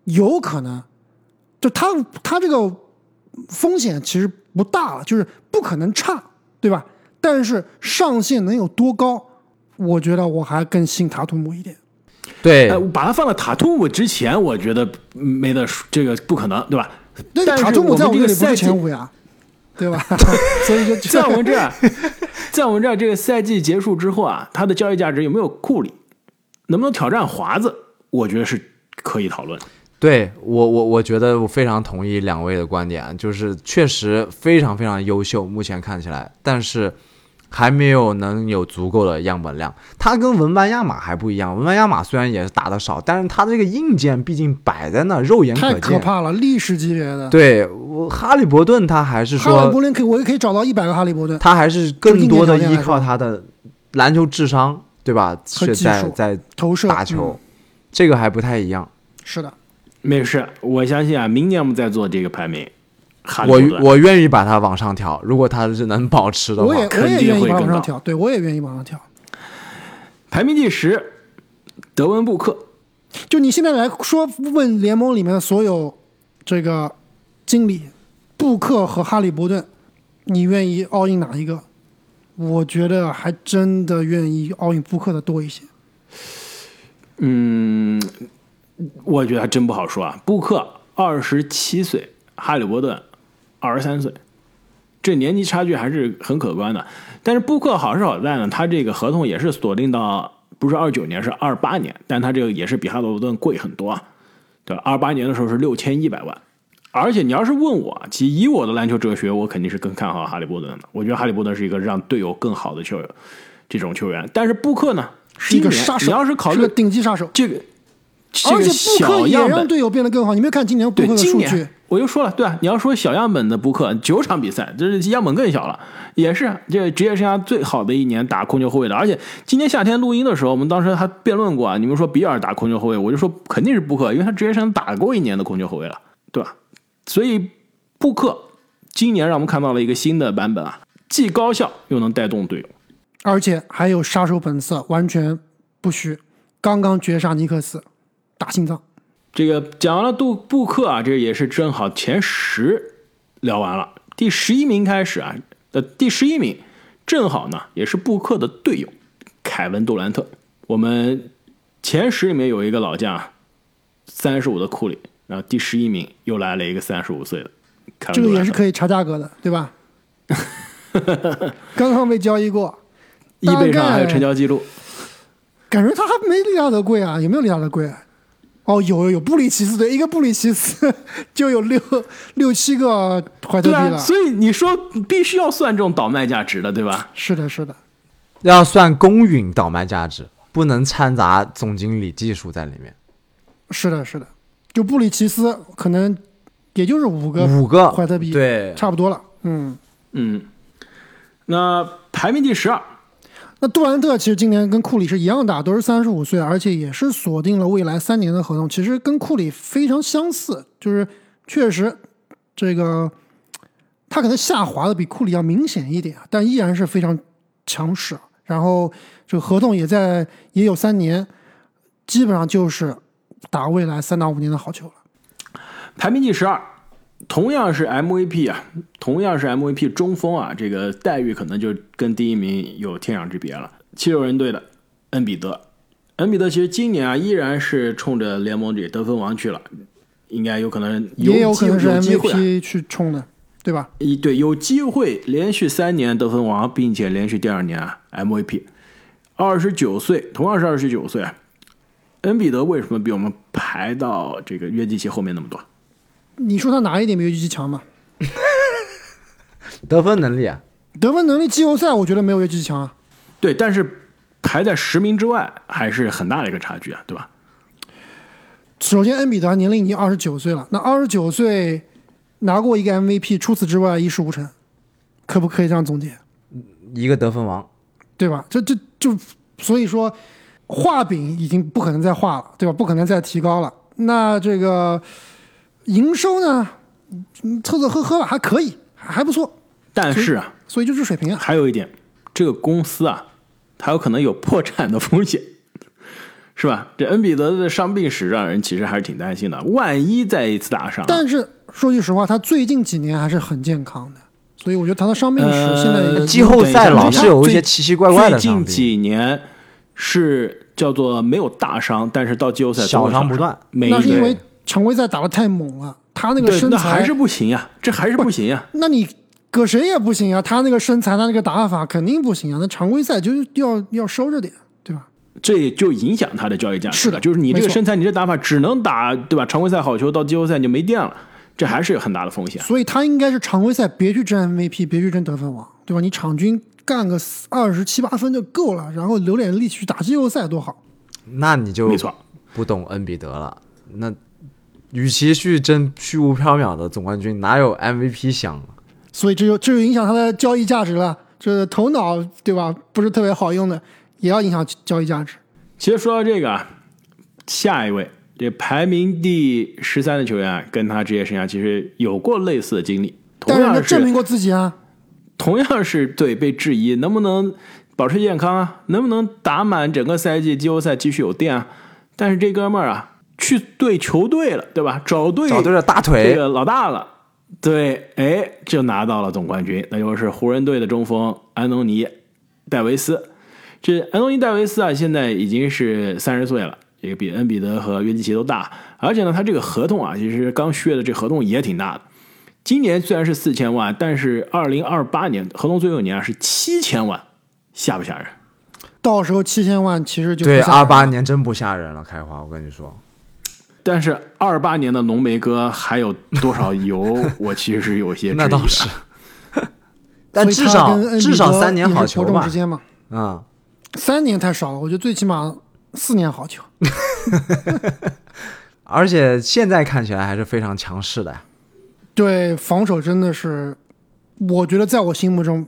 有可能就他他这个风险其实不大了，就是不可能差，对吧？但是上限能有多高？我觉得我还更信塔图姆一点。对哎，把它放到塔图姆之前，我觉得没得说，这个不可能，对吧？那但是塔图姆在我我这里不是们这个赛季前五呀，对吧？所以就在我们这儿，在我们这儿，这个赛季结束之后啊，他的交易价值有没有库里，能不能挑战华子？我觉得是可以讨论。对我我我觉得我非常同意两位的观点，就是确实非常非常优秀，目前看起来，但是还没有能有足够的样本量。它跟文班亚马还不一样，文班亚马虽然也是打的少，但是他这个硬件毕竟摆在那，肉眼太可见。可怕了，历史级别的。对我哈利伯顿，他还是哈利伯说顿可以，我也可以找到一百个哈利伯顿。他还是更多的依靠他的篮球智商，对吧？是在在投射打球，嗯这个还不太一样。是的，没事，我相信啊，明年我们再做这个排名。我我愿意把它往上调，如果它是能保持的话我也。我肯也愿意定会往上调，对我也愿意往上调。排名第十，德文布克。就你现在来说，问联盟里面的所有这个经理，布克和哈利伯顿，你愿意 all in 哪一个？我觉得还真的愿意 all in 布克的多一些。嗯，我觉得还真不好说啊。布克二十七岁，哈利伯顿二十三岁，这年纪差距还是很可观的。但是布克好是好在呢，他这个合同也是锁定到不是二九年，是二八年，但他这个也是比哈罗伯顿贵很多啊，对吧？二八年的时候是六千一百万。而且你要是问我，其实以我的篮球哲学，我肯定是更看好哈利波顿的。我觉得哈利波顿是一个让队友更好的球这种球员。但是布克呢，是一个杀手，你要是考虑顶级杀手，这个这而个且布克也小样本，让队友变得更好。你没有看今年布对克的数据？我就说了，对啊，你要说小样本的布克，九场比赛，这是样本更小了，也是这职业生涯最好的一年打控球后卫的。而且今年夏天录音的时候，我们当时还辩论过啊，你们说比尔打控球后卫，我就说肯定是布克，因为他职业生涯打过一年的控球后卫了，对吧？所以布克今年让我们看到了一个新的版本啊，既高效又能带动队友。而且还有杀手本色，完全不虚。刚刚绝杀尼克斯，打心脏。这个讲完了杜布克啊，这也是正好前十聊完了，第十一名开始啊，呃，第十一名正好呢也是布克的队友凯文杜兰特。我们前十里面有一个老将啊，三十五的库里，然后第十一名又来了一个三十五岁的凯文这个也是可以查价格的，对吧？刚刚被交易过，易贝上还有成交记录。感觉他还没利拉德贵啊？有没有利拉德贵？哦，有有有，布里奇斯对，一个布里奇斯 就有六六七个怀特对啊，币了。所以你说必须要算这种倒卖价值的，对吧？是的，是的，要算公允倒卖价值，不能掺杂总经理技术在里面。是的，是的。就布里奇斯可能也就是五个五个怀特币，对，差不多了。嗯，嗯，那排名第十二，那杜兰特其实今年跟库里是一样大，都是三十五岁，而且也是锁定了未来三年的合同，其实跟库里非常相似，就是确实这个他可能下滑的比库里要明显一点，但依然是非常强势。然后这个合同也在也有三年，基本上就是打未来三到五年的好球了。排名第十二，同样是 MVP 啊，同样是 MVP 中锋啊，这个待遇可能就跟第一名有天壤之别了。七六人队的恩比德，恩比德其实今年啊依然是冲着联盟里得分王去了，应该有可能也有可能是有机会啊 MVP 去冲的，对吧？一对有机会连续三年得分王，并且连续第二年啊 MVP。二十九岁，同样是二十九岁啊，恩比德为什么比我们排到这个约基奇后面那么多？你说他哪一点比约基奇强嘛？得分能力啊，得分能力，季后赛我觉得没有约基奇强啊。对，但是排在十名之外还是很大的一个差距啊，对吧？首先，恩比德年龄已经二十九岁了，那二十九岁拿过一个 MVP，除此之外一事无成，可不可以这样总结？一个得分王，对吧？这这就所以说，画饼已经不可能再画了，对吧？不可能再提高了。那这个营收呢，嗯凑凑合合吧，还可以，还还不错。但是啊，所以就是水平啊。还有一点，这个公司啊，它有可能有破产的风险，是吧？这恩比德的伤病史让人其实还是挺担心的，万一再一次打伤，但是说句实话，他最近几年还是很健康的，所以我觉得他的伤病史呃现在也季后赛老是有一些最奇奇怪怪的最近几年是叫做没有大伤，但是到季后赛小伤不断。每一队那是因为常规赛打的太猛了，他那个，身材还是不行呀，这还是不行呀。那你搁谁也不行啊，他那个身材，他那个打法肯定不行啊。那常规赛就是要要收着点，对吧？这也就影响他的交易价值是的就是你这个身材，你这打法只能打对吧？常规赛好球，到季后赛你就没电了，这还是有很大的风险。所以他应该是常规赛别去争 MVP，别去争得分王，对吧？你场均干个二十七八分就够了，然后留点力气去打季后赛多好。那你就没错，不懂恩比德了。那与其去争虚无缥缈的总冠军，哪有 MVP 香？所以这就这就影响他的交易价值了。这头脑对吧？不是特别好用的，也要影响交易价值。其实说到这个啊，下一位这排名第十三的球员啊，跟他职业生涯其实有过类似的经历，同但是他样是证明过自己啊。同样是对被质疑能不能保持健康啊，能不能打满整个赛季，季后赛继续有电啊。但是这哥们儿啊，去对球队了，对吧？找对找对了大腿这腿，个老大了，对，哎，就拿到了总冠军，那就是湖人队的中锋安东尼·戴维斯。这安东尼·戴维斯啊，现在已经是三十岁了，这个比恩比德和约基奇都大，而且呢，他这个合同啊，其实刚续的这合同也挺大的。今年虽然是四千万，但是二零二八年合同最后一年啊是七千万，吓不吓人？到时候七千万其实就对，二八年真不吓人了。开花，我跟你说，但是二八年的浓眉哥还有多少油？我其实是有些质疑的 那倒是。但至少至少三年好球吧伯仲之？间嘛。嗯，三年太少了，我觉得最起码四年好球。而且现在看起来还是非常强势的呀。对防守真的是，我觉得在我心目中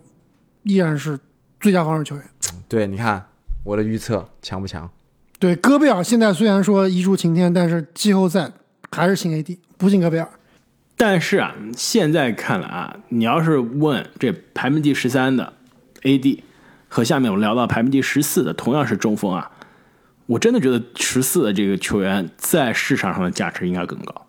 依然是最佳防守球员。对，你看我的预测强不强？对戈贝尔现在虽然说一柱擎天，但是季后赛还是信 AD，不信戈贝尔。但是啊，现在看来啊，你要是问这排名第十三的 AD 和下面我们聊到排名第十四的同样是中锋啊，我真的觉得十四的这个球员在市场上的价值应该更高。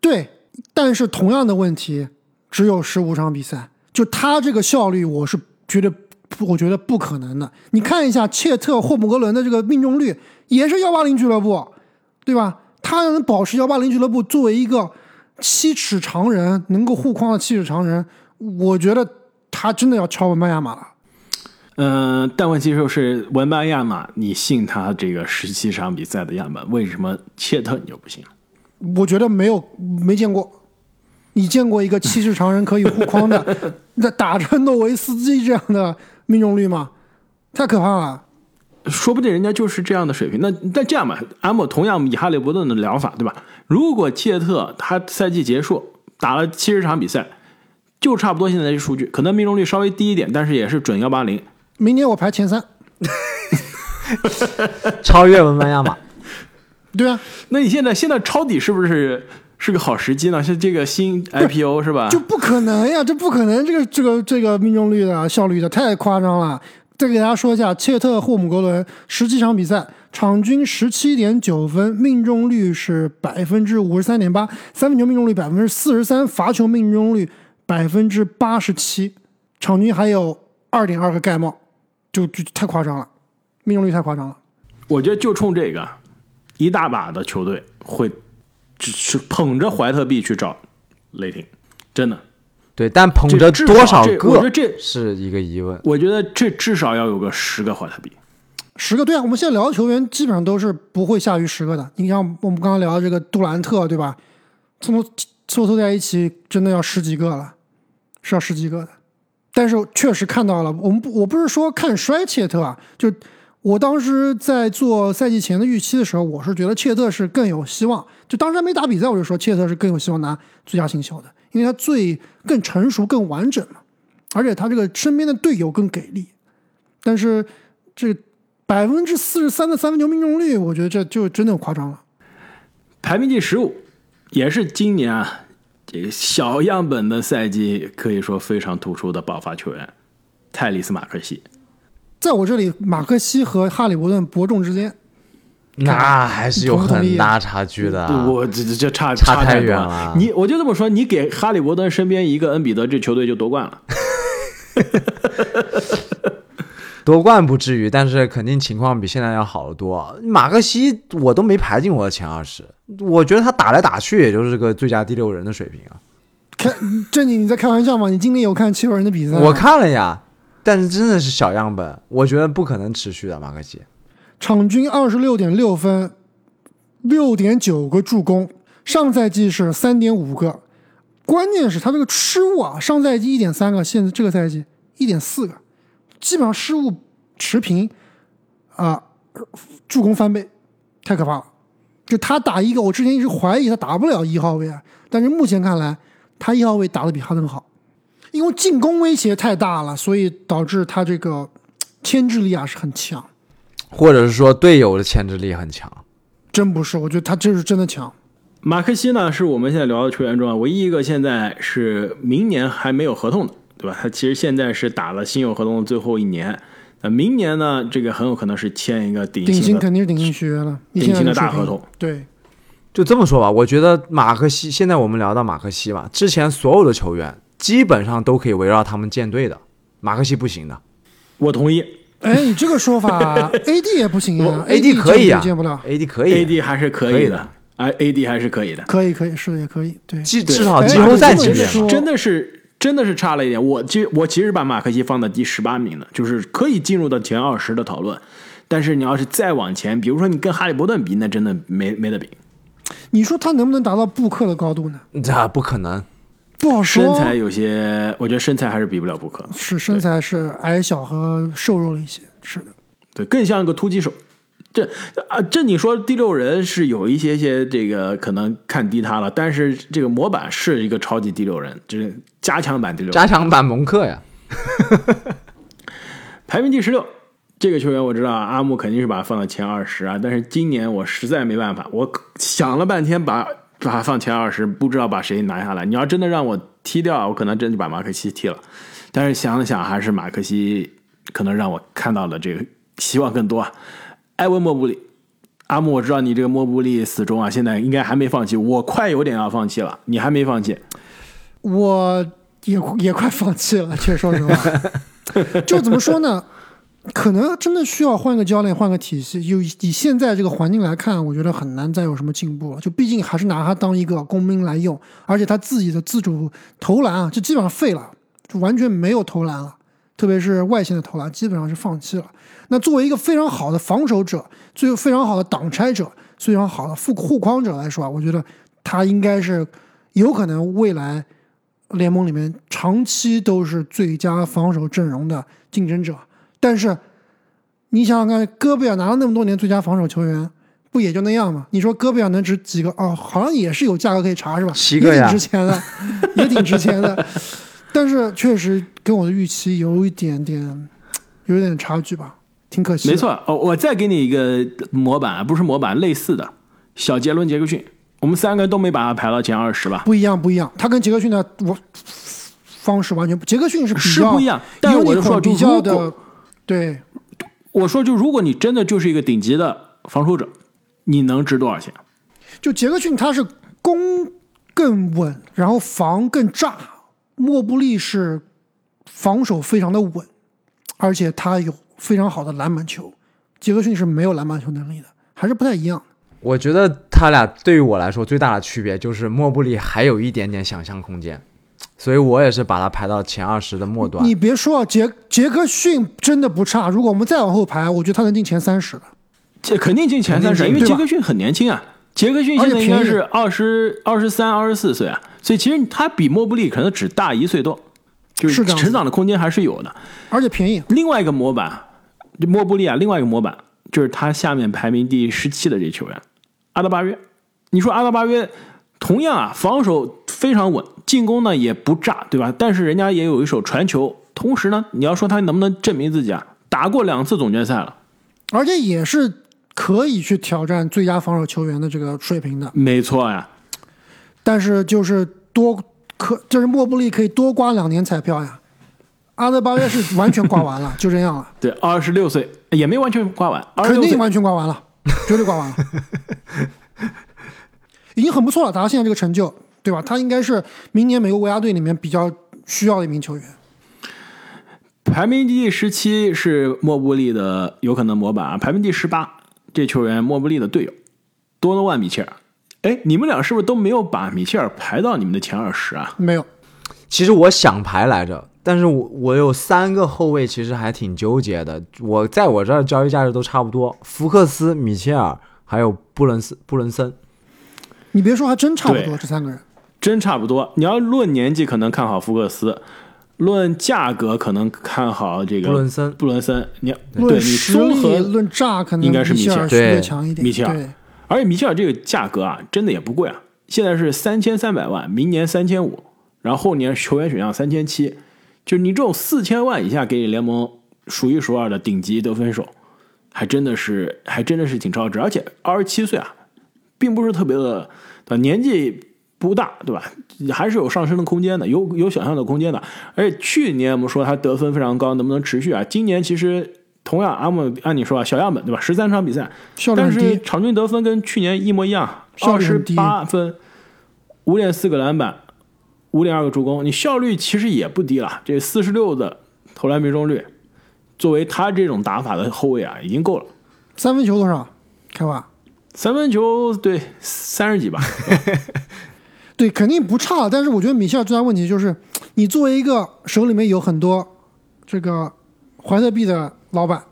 对，但是同样的问题，只有十五场比赛，就他这个效率，我是觉得，我觉得不可能的。你看一下切特、霍姆格伦的这个命中率，也是幺八零俱乐部，对吧？他能保持幺八零俱乐部作为一个七尺长人，能够护框的七尺长人，我觉得他真的要超文班亚马了。嗯、但问题就是文班亚马，你信他这个十七场比赛的样本，为什么切特你就不信了？我觉得没有没见过，你见过一个七尺长人可以护框的，那打着诺维斯基这样的命中率吗？太可怕了。说不定人家就是这样的水平。那那这样吧，阿莫同样以哈利伯顿的疗法，对吧？如果切特他赛季结束打了七十场比赛，就差不多现在这数据，可能命中率稍微低一点，但是也是准幺八零。明年我排前三。超越文班亚马。对啊，那你现在现在抄底是不是是个好时机呢？是这个新 IPO 是吧？就不可能呀，这不可能，这个这个这个命中率的效率的太夸张了。再给大家说一下，切特霍姆格伦十七场比赛，场均十七点九分，命中率是百分之五十三点八，三分球命中率百分之四十三，罚球命中率百分之八十七，场均还有二点二个盖帽，就就太夸张了，命中率太夸张了。我觉得就冲这个，一大把的球队会只是捧着怀特币去找雷霆，真的。对，但捧着多少个我觉得这是一个疑问。我觉得这至少要有个十个怀特币。十个对啊，我们现在聊的球员基本上都是不会下于十个的。你像我们刚刚聊的这个杜兰特，对吧？凑凑凑凑在一起，真的要十几个了，是要十几个的。但是确实看到了，我们不，我不是说看衰切特啊，就我当时在做赛季前的预期的时候，我是觉得切特是更有希望。就当时还没打比赛，我就说切特是更有希望拿最佳新秀的，因为他最更成熟、更完整嘛，而且他这个身边的队友更给力。但是这百分之四十三的三分球命中率，我觉得这就真的夸张了。排名第十五，也是今年啊这个小样本的赛季，可以说非常突出的爆发球员泰利斯马克西。在我这里，马克西和哈利伯顿伯仲之间。那还是有很大差距的啊。我这这这差差太远了你我就这么说，你给哈利伯顿身边一个恩比德，这球队就夺冠了。夺冠不至于，但是肯定情况比现在要好得多。马克西我都没排进我的前二十，我觉得他打来打去也就是个最佳第六人的水平啊。开正经，你在开玩笑吗？你今天有看七六人的比赛？我看了呀，但是真的是小样本，我觉得不可能持续的。马克西场均二十六点六分，六点九个助攻，上赛季是三点五个。关键是他这个失误啊，上赛季一点三个，现在这个赛季一点四个，基本上失误持平，啊、助攻翻倍，太可怕了。就他打一个，我之前一直怀疑他打不了一号位啊，但是目前看来，他一号位打得比哈登好，因为进攻威胁太大了，所以导致他这个牵制力啊是很强。或者是说队友的牵制力很强。真不是，我觉得他这是真的强。马克西呢，是我们现在聊的球员中啊，唯一一个现在是明年还没有合同的，对吧？他其实现在是打了新有合同的最后一年，那明年呢，这个很有可能是签一个顶顶薪肯定是顶薪续约了，顶薪的大合同。对，就这么说吧，我觉得马克西，现在我们聊到马克西吧，之前所有的球员基本上都可以围绕他们建队的，马克西不行的。我同意哎，你这个说法，AD 也不行啊，AD 可以啊见不了，，AD 可以，AD 还是可以的哎，AD 还是可以的。可以可以，是的也可以，对，至至少哎季后赛级这么说别。真的是真的是差了一点。我其我其实把马克西放到第十八名的，就是可以进入到前二十的讨论。但是你要是再往前，比如说你跟哈利伯顿比，那真的没没得比。你说他能不能达到布克的高度呢？这不可能。不好说，身材有些，我觉得身材还是比不了布克。是身材是矮小和瘦弱了一些，是的，对，更像一个突击手。这啊，这你说第六人是有一些些这个可能看低他了，但是这个模板是一个超级第六人，就是加强版第六人。加强版蒙克呀，排名第十六，这个球员我知道啊阿木肯定是把他放到前二十啊，但是今年我实在没办法，我想了半天把把他放前二十，不知道把谁拿下来。你要真的让我踢掉，我可能真就把马克西踢了。但是想了想，还是马克西可能让我看到了这个希望更多啊。埃文莫布里，阿木，我知道你这个莫布里死忠啊，现在应该还没放弃，我快有点要放弃了，你还没放弃。我也也快放弃了，其实说实话，就怎么说呢？可能真的需要换个教练，换个体系。就以现在这个环境来看，我觉得很难再有什么进步了。就毕竟还是拿他当一个工兵来用，而且他自己的自主投篮啊，就基本上废了，就完全没有投篮了。特别是外线的投篮，基本上是放弃了。那作为一个非常好的防守者，最非常好的挡拆者，非常好的护护框者来说啊，我觉得他应该是有可能未来联盟里面长期都是最佳防守阵容的竞争者。但是你想想看，戈贝尔拿了那么多年最佳防守球员，不也就那样吗？你说戈贝尔能值几个？哦，好像也是有价格可以查是吧？七个呀也挺值钱的，也挺值钱的。但是确实跟我的预期有一点点有一点差距吧，挺可惜。没，错，哦，我再给你一个模板，不是模板，类似的小杰伦·杰克逊，我们三个都没把他排到前二十吧？不一样，不一样。他跟杰克逊的我方式完全不，杰克逊是比较是不一样，但是我就说，比较的，对，我说，就如果你真的就是一个顶级的防守者，你能值多少钱？就杰克逊他是攻更稳，然后防更炸，莫布利是防守非常的稳，而且他有非常好的篮板球，杰克逊是没有篮板球能力的，还是不太一样。我觉得他俩对于我来说最大的区别就是莫布利还有一点点想象空间，所以我也是把他排到前二十的末端。你别说啊，杰杰克逊真的不差，如果我们再往后排，我觉得他能进前三十的。这肯定进前三十，因为杰克逊很年轻啊，杰克逊现在应该是二十二十三、二十四岁啊，所以其实他比莫布利可能只大一岁多，就是成长的空间还是有的。而且便宜，另外一个模板，这莫布利啊，另外一个模板就是他下面排名第十七的这球员阿德巴约。你说阿德巴约同样啊，防守非常稳，进攻呢也不炸，对吧？但是人家也有一手传球，同时呢，你要说他能不能证明自己啊？打过两次总决赛了，而且也是可以去挑战最佳防守球员的这个水平的。没错呀。但是就是多可，就是莫布利可以多刮两年彩票呀。阿德巴约是完全刮完了，就这样了，对，二十六岁也没完全刮完，肯定完全刮完了，绝对刮完了，已经很不错了，达到现在这个成就，对吧？他应该是明年美国国家队里面比较需要的一名球员。排名第十七是莫布利的有可能模板啊，排名第十八这球员莫布利的队友多诺万米切尔。哎，你们俩是不是都没有把米切尔排到你们的前二十啊？没有，其实我想排来着，但是我我有三个后卫，其实还挺纠结的。我在我这儿交易价值都差不多，福克斯、米切尔还有布伦斯布伦森。你别说，还真差不多这三个人。真差不多。你要论年纪，可能看好福克斯；论价格，可能看好这个布伦森布伦森，你对论你实力、综合，论炸，可能应该是米切尔略强一点。米切尔，而且米切尔这个价格啊，真的也不贵啊，现在是三千三百万，明年三千五，然后后年球员选项三千七，就是你这种四千万以下给你联盟数一数二的顶级得分手，还真的是还真的是挺超值，而且二十七岁啊，并不是特别的，对吧？年纪不大，对吧？还是有上升的空间的，有有想象的空间的。而且去年我们说他得分非常高，能不能持续啊？今年其实同样，按我按你说啊，小样本对吧？十三场比赛，但效率很低。是场均得分跟去年一模一样，二十八分，五点四个篮板，五点二个助攻，你效率其实也不低了。这四十六的投篮命中率，作为他这种打法的后卫啊，已经够了。三分球多少？开花。三分球对三十几吧，对，肯定不差。但是我觉得米切尔最大问题就是，你作为一个手里面有很多这个怀特币的老板，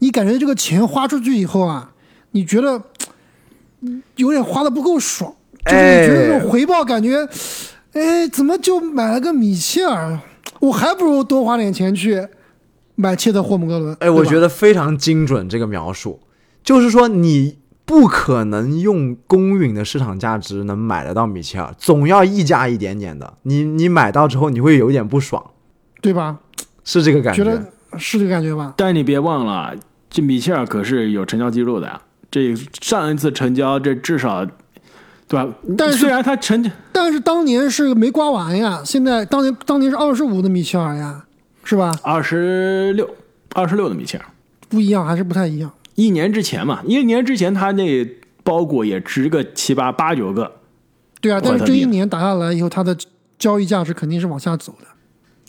你感觉这个钱花出去以后啊，你觉得嗯有点花的不够爽，就是你觉得这种回报感觉，哎，怎么就买了个米切尔？我还不如多花点钱去买切特霍姆格伦。哎，我觉得非常精准这个描述，就是说你不可能用公允的市场价值能买得到米切尔，总要溢价一点点的。你你买到之后，你会有点不爽，对吧？是这个感觉觉得是这个感觉吧？但你别忘了，这米切尔可是有成交记录的呀。这上一次成交，这至少对吧？但是虽然他成但是当年是没刮完呀，现在当年当年是二十五的米切尔呀，是吧？二十六二十六的米切尔，不一样，还是不太一样。一年之前嘛，一年之前他那包裹也值个七八八九个，对啊，但是这一年打下来以后，他的交易价值肯定是往下走的，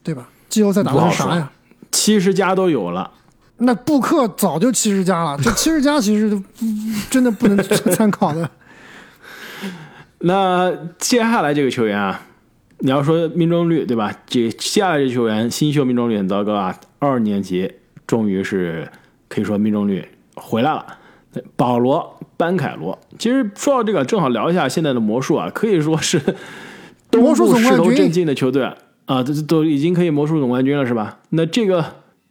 对吧？季后赛打的是啥呀？七十加都有了。那布克早就七十加了，这七十加其实嗯真的不能参考的。那接下来这个球员啊，你要说命中率对吧？这接下来这球员新秀命中率很糟糕啊，二年级终于是可以说命中率回来了。保罗·班凯罗，其实说到这个，正好聊一下现在的魔术啊，可以说是东 魔术部总冠军势头正劲的球队啊，这都已经可以魔术总冠军了是吧？那这个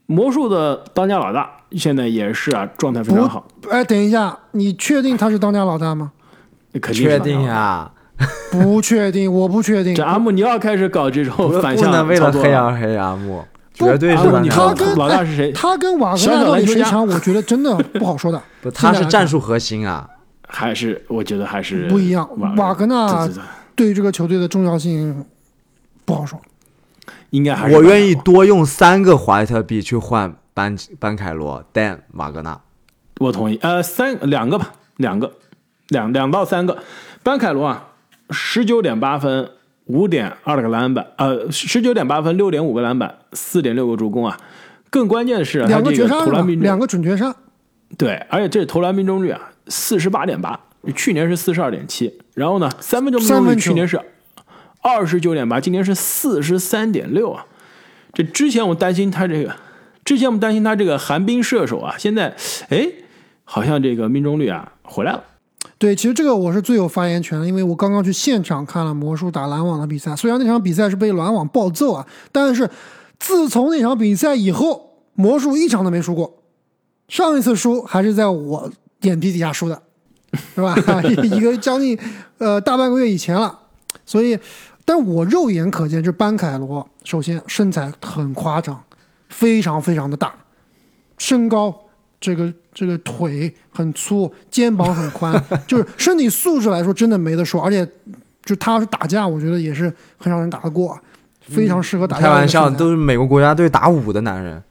魔术的当家老大现在也是啊，状态非常好，不，哎，等一下，你确定他是当家老大吗？肯定啊，不确定，我不确定这。阿木，你要开始搞这种反向不能为了操作了黑而黑阿，木。绝对是啊你说老大是谁？他跟瓦格纳到底谁强？我觉得真的不好说的。不，他是战术核心啊。还是我觉得还是不一样瓦格纳对于这个球队的重要性不好说。应该还是我愿意多用三个怀特币去换班班凯罗、但瓦格纳。我同意。呃，三两个吧，两个，两两到三个。班凯罗啊，十九点八分，五点二个篮板，呃，十九点八分，六点五个篮板，四点六个助攻啊。更关键的是，两他这个投篮命？中两个准绝杀，对，而且这投篮命中率啊，四十八点八，去年是四十二点七。然后呢，三分球命中率去年是二十九点八，今年是四十三点六啊。这之前我担心他这个，之前我们担心他这个寒冰射手啊，现在哎，好像这个命中率啊回来了。对，其实这个我是最有发言权的，因为我刚刚去现场看了魔术打篮网的比赛。虽然那场比赛是被篮网暴揍啊，但是自从那场比赛以后，魔术一场都没输过。上一次输还是在我眼皮底下输的，是吧？一个将近呃大半个月以前了。所以，但我肉眼可见，这班凯罗首先身材很夸张，非常非常的大，身高这个这个腿很粗，肩膀很宽，就是身体素质来说真的没得说，而且就他是打架，我觉得也是很少人打得过，非常适合打架开玩笑，都是美国国家队打五的男人。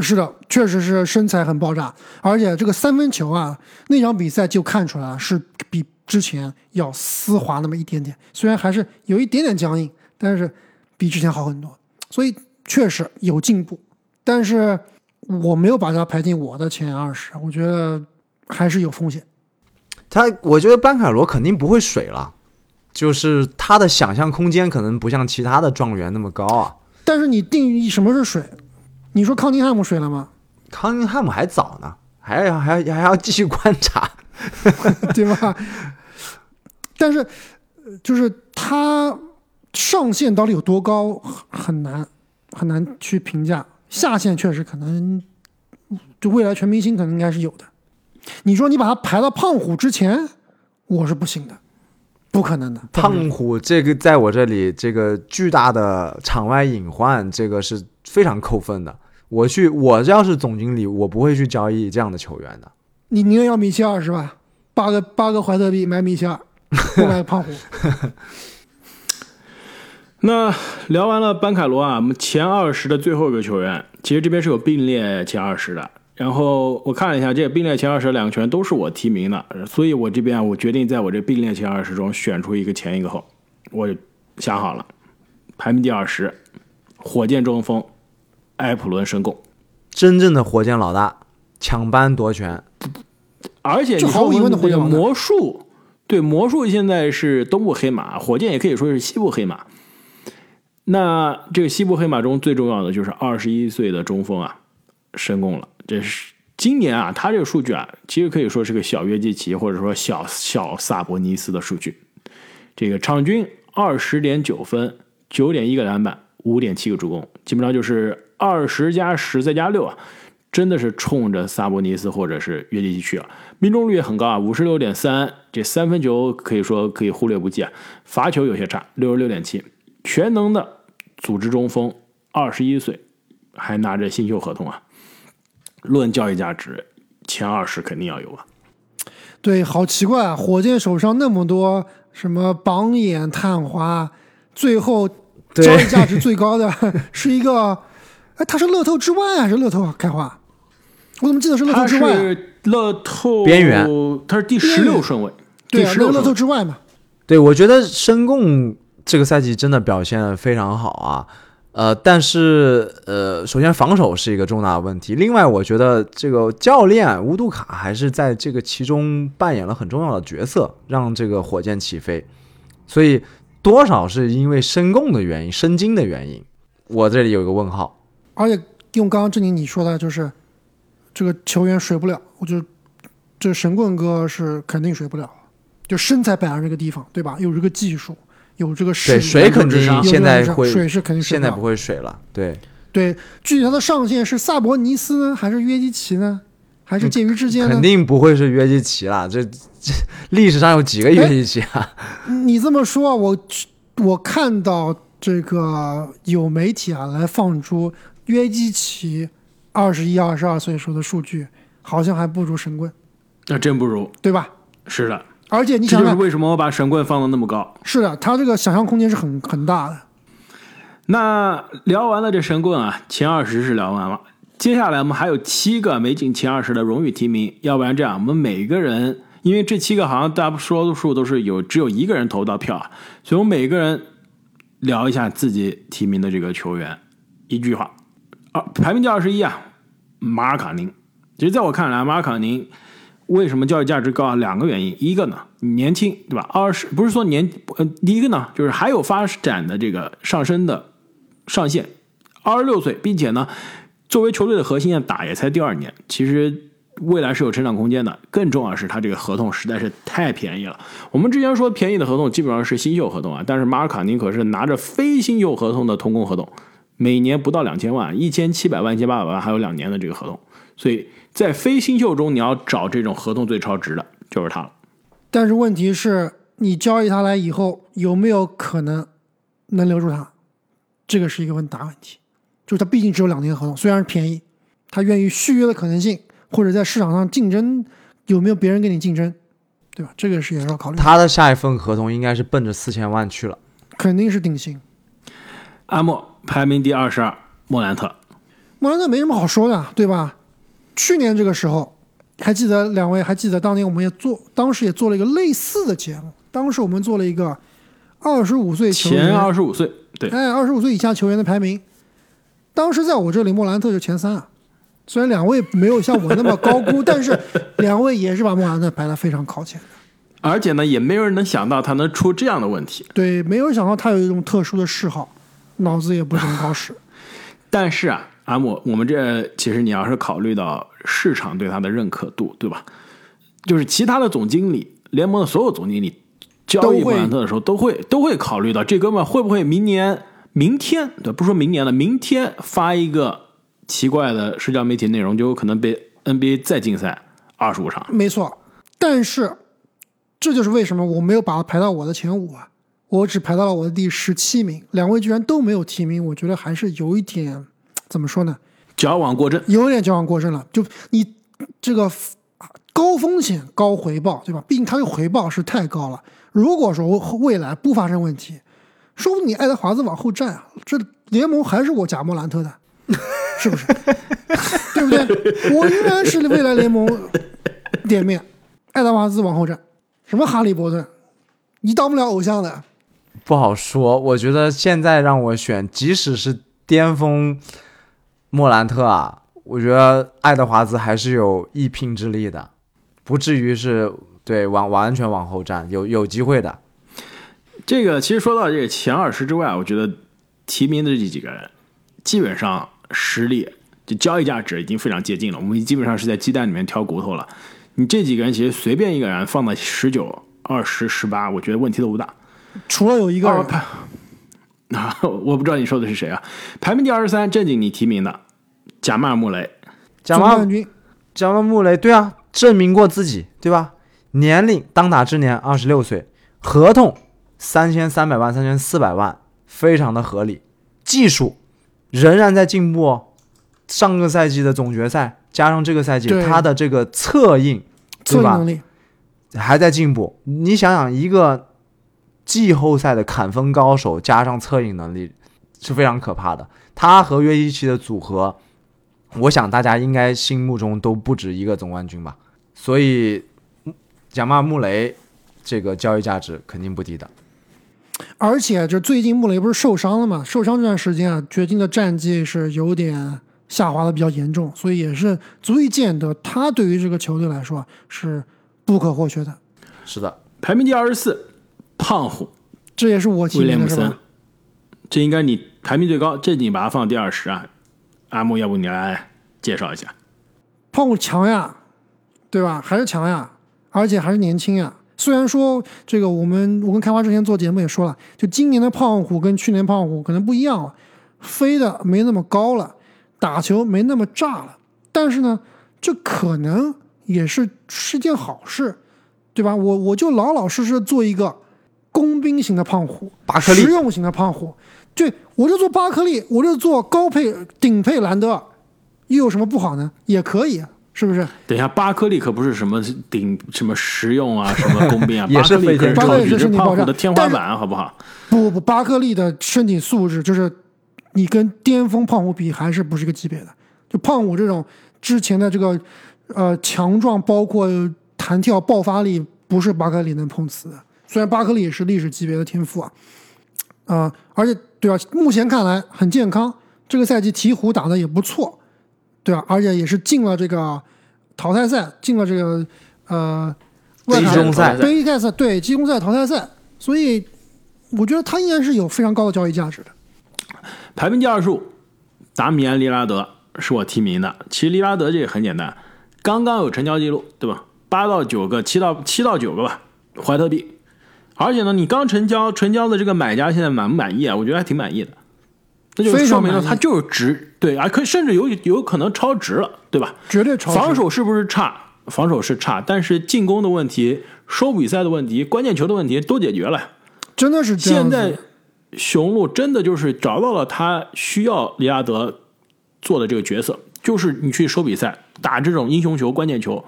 是的，确实是身材很爆炸，而且这个三分球啊，那场比赛就看出来了，是比之前要丝滑那么一点点，虽然还是有一点点僵硬，但是比之前好很多，所以确实有进步。但是我没有把它排进我的前二十，我觉得还是有风险。他，我觉得班凯罗肯定不会水了，就是他的想象空间可能不像其他的状元那么高啊。但是你定义什么是水？你说康宁汉姆水了吗？康宁汉姆还早呢，还要还要还要继续观察。对吧？但是，呃就是他上限到底有多高，很很难很难去评价。下限确实可能，就未来全明星可能应该是有的。你说你把他排到胖虎之前，我是不行的，不可能的。胖虎这个在我这里，这个巨大的场外隐患，这个是非常扣分的。我去，我要是总经理，我不会去交易这样的球员的。你宁愿要米切尔是吧？八个八个怀特币买米切尔，不买胖虎。那聊完了班凯罗啊，我们前二十的最后一个球员，其实这边是有并列前二十的。然后我看了一下，这个并列前二十两个球员都是我提名的，所以我这边啊我决定在我这并列前二十中选出一个前一个后。我想好了，排名第二十，火箭中锋埃普伦申贡。真正的火箭老大，抢班夺权，而且毫无疑问的火箭魔术，对魔术现在是东部黑马，火箭也可以说是西部黑马。那这个西部黑马中最重要的就是二十一岁的中锋啊，申贡了。这是今年啊，他这个数据啊，其实可以说是个小约基奇或者说小小萨博尼斯的数据。这个场均二十点九分，九点一个篮板，五点七个助攻，基本上就是二十加十再加六啊，真的是冲着萨博尼斯或者是约基奇去了。命中率也很高啊，五十六点三，这三分球可以说可以忽略不计啊，罚球有些差，六十六点七，全能的组织中锋，二十一岁，还拿着新秀合同啊。论交易价值，前二十肯定要有啊。对，好奇怪啊！火箭手上那么多什么榜眼、探花，最后对交易价值最高的 是一个，哎，他是乐透之外还是乐透啊？开花，我怎么记得是乐透之外、啊？是乐透边缘，他是第十六顺位，对啊，第十六那个乐透之外嘛。对，我觉得申贡这个赛季真的表现非常好啊。呃，但是呃，首先防守是一个重大的问题。另外，我觉得这个教练乌杜卡还是在这个其中扮演了很重要的角色，让这个火箭起飞。所以多少是因为申贡的原因、申京的原因，我这里有一个问号。而且用刚刚正经你说的，就是这个球员水不了，我就这神棍哥是肯定水不了，就身材摆在这个地方，对吧？有这个技术，有这个实对，力，水肯定有这个现在会，水是肯定现在不会水了。对，对，具体他的上限是萨博尼斯呢，还是约基奇呢？还是介于之间呢？肯定不会是约基奇啦。这这历史上有几个约基奇啊？你这么说，我我看到这个有媒体啊来放出约基奇二十一、二十二岁时候的数据，好像还不如神棍，那真不如。对吧？是的，而且你这就是想想，为什么我把神棍放的那么高。是的，他这个想象空间是很很大的。那聊完了这神棍啊，前二十是聊完了，接下来我们还有七个没进前二十的荣誉提名。要不然这样，我们每个人，因为这七个好像大多数都是有只有一个人投到票啊，所以我们每个人聊一下自己提名的这个球员，一句话。啊，排名第二十一啊，马尔卡宁。其实在我看来，马尔卡宁为什么交易价值高啊？两个原因，一个呢年轻，对吧？二十不是说年，呃，第一个呢就是还有发展的这个上升的上限，二十六岁，并且呢，作为球队的核心，打也才第二年，其实未来是有成长空间的。更重要的是，他这个合同实在是太便宜了。我们之前说便宜的合同基本上是新秀合同啊，但是马尔卡宁可是拿着非新秀合同的通工合同，每年不到两千万，一千七百万、一千八百万，还有两年的这个合同，所以在非新秀中，你要找这种合同最超值的，就是他了。但是问题是你交易他来以后，有没有可能能留住他？这个是一个问大问题。就是他毕竟只有两年合同，虽然是便宜，他愿意续约的可能性，或者在市场上竞争，有没有别人跟你竞争，对吧？这个是也是要考虑。他的下一份合同应该是奔着四千万去了。肯定是顶薪。阿莫排名第二十二，莫兰特。莫兰特没什么好说的，对吧？去年这个时候，还记得两位还记得当年我们也做，当时也做了一个类似的节目。当时我们做了一个二十五岁球前员，二十五岁，对，哎，二十五岁以下球员的排名。当时在我这里，莫兰特就前三啊。虽然两位没有像我那么高估，但是两位也是把莫兰特排得非常靠前的。而且呢，也没有人能想到他能出这样的问题。对，没有想到他有一种特殊的嗜好，脑子也不是很好使。但是啊，阿莫，我们这其实你要是考虑到市场对他的认可度，对吧？就是其他的总经理，联盟的所有总经理交易都会莫兰特的时候，都会都会考虑到这哥们会不会明年、明天，对，不说明年了，明天发一个奇怪的社交媒体内容，就有可能被 NBA 再禁赛二十五场。没错，但是这就是为什么我没有把他排到我的前五啊，我只排到了我的第十七名。两位居然都没有提名，我觉得还是有一点怎么说呢？矫枉过正，有点矫枉过正了。就你这个高风险高回报，对吧？毕竟它的回报是太高了。如果说未来不发生问题，说不定你爱德华兹往后站啊，这联盟还是我贾莫兰特的，是不是？对不对？我依然是未来联盟脸面，爱德华兹往后站，什么哈利波特，你当不了偶像的。不好说，我觉得现在让我选，即使是巅峰莫兰特啊，我觉得爱德华兹还是有一拼之力的，不至于是对完完全往后站，有有机会的。这个其实说到这个前二十之外，我觉得提名的这几个人，基本上实力就交易价值已经非常接近了。我们基本上是在鸡蛋里面挑骨头了。你这几个人其实随便一个人放到十九、二十、十八，我觉得问题都不大。除了有一个人，啊，我不知道你说的是谁啊？排名第二十三，正经你提名的贾马尔穆雷，贾马总冠军，贾马尔穆雷，对啊，证明过自己，对吧？年龄当打之年二十六岁，合同三千三百万、三千四百万，非常的合理。技术仍然在进步哦。上个赛季的总决赛加上这个赛季他的这个策应，对吧还在进步。你想想，一个季后赛的砍分高手加上策应能力是非常可怕的。他和约基奇的组合，我想大家应该心目中都不止一个总冠军吧。所以，贾马尔穆雷这个交易价值肯定不低的。而且这最近穆雷不是受伤了嘛？受伤这段时间啊，掘金的战绩是有点下滑的比较严重，所以也是足以见得他对于这个球队来说是不可或缺的。是的，排名第二十四，胖虎这也是我提威廉姆森这应该你排名最高，这你把它放第二十啊。阿木，要不你来介绍一下？胖虎强呀，对吧？还是强呀，而且还是年轻呀。虽然说这个我们我跟开花之前做节目也说了，就今年的胖虎跟去年胖虎可能不一样了，飞的没那么高了，打球没那么炸了。但是呢，这可能也是是件好事，对吧？我我就老老实实做一个工兵型的胖虎，巴克利实用型的胖虎。对我就做巴克利，我就做高配顶配兰德尔，又有什么不好呢？也可以，是不是？等一下，巴克利可不是什么顶什么实用啊，什么工兵啊，也是巴克利可是飞天超级是巴克利是身体爆炸胖虎的天花板，好不好？不不不，巴克利的身体素质就是你跟巅峰胖虎比，还是不是一个级别的。就胖虎这种之前的这个呃强壮，包括弹跳、爆发力，不是巴克利能碰瓷的。虽然巴克利也是历史级别的天赋啊，啊、而且对吧？目前看来很健康，这个赛季鹈鹕打的也不错，对吧？而且也是进了这个淘汰赛，进了这个呃外卡赛杯赛赛对季中赛淘汰赛，所以我觉得他应该是有非常高的交易价值的。排名第二十五，达米安·利拉德是我提名的。其实利拉德这个很简单，刚刚有成交记录，对吧？八到九个，七到七到九个吧，怀特币。而且呢，你刚成交，成交的这个买家现在满不满意啊？我觉得还挺满意的。那就说明了他就是值，对，啊，可甚至有有可能超值了，对吧？绝对超值防守是不是差？防守是差，但是进攻的问题、收比赛的问题、关键球的问题都解决了。真的是这样现在雄鹿真的就是找到了他需要利亚德做的这个角色，就是你去收比赛，打这种英雄球、关键球，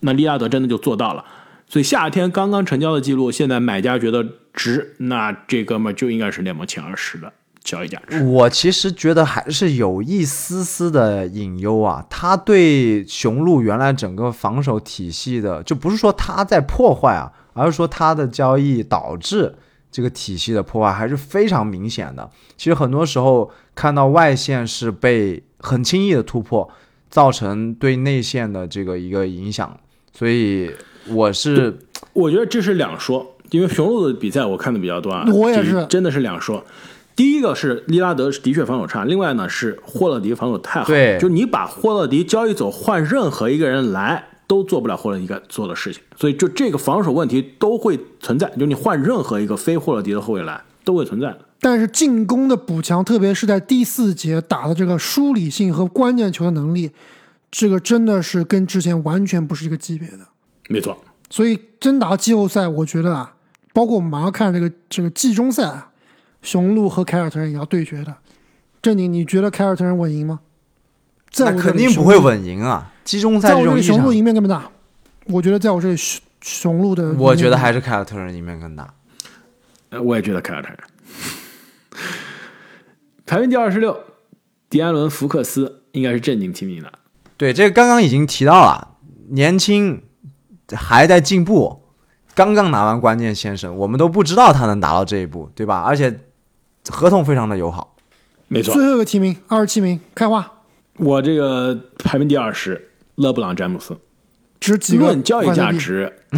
那利亚德真的就做到了。所以夏天刚刚成交的记录，现在买家觉得值，那这哥们儿就应该是联盟前二十的交易价值。我其实觉得还是有一丝丝的隐忧啊，他对雄鹿原来整个防守体系的，就不是说他在破坏啊，而是说他的交易导致这个体系的破坏还是非常明显的。其实很多时候看到外线是被很轻易的突破，造成对内线的这个一个影响，所以我是我觉得这是两说，因为雄鹿的比赛我看的比较多啊，我也是真的是两说。第一个是利拉德的确防守差，另外呢是霍勒迪防守太好，对就你把霍勒迪交易走，换任何一个人来都做不了霍勒迪该做的事情，所以就这个防守问题都会存在，就你换任何一个非霍勒迪的后卫来都会存在的。但是进攻的补强，特别是在第四节打的这个梳理性和关键球的能力，这个真的是跟之前完全不是一个级别的。没错，所以真打季后赛，我觉得啊，包括我们马上看这个这个季中赛啊，雄鹿和凯尔特人也要对决的。正经，你觉得凯尔特人稳赢吗？在我那这肯定不会，稳赢啊。季中赛在我这这种一场里雄鹿赢面更大。我觉得在我这里雄雄鹿的，我觉得还是凯尔特人赢面更大。呃我也觉得凯尔特人。排名第二十六，迪安伦·福克斯应该是正经提名的。对，这个刚刚已经提到了，年轻还在进步，刚刚拿完关键先生，我们都不知道他能达到这一步，对吧？而且合同非常的友好。没错，最后一个提名，二十七名，开花，我这个排名第二十，勒布朗·詹姆斯。值几个？论交易价，值，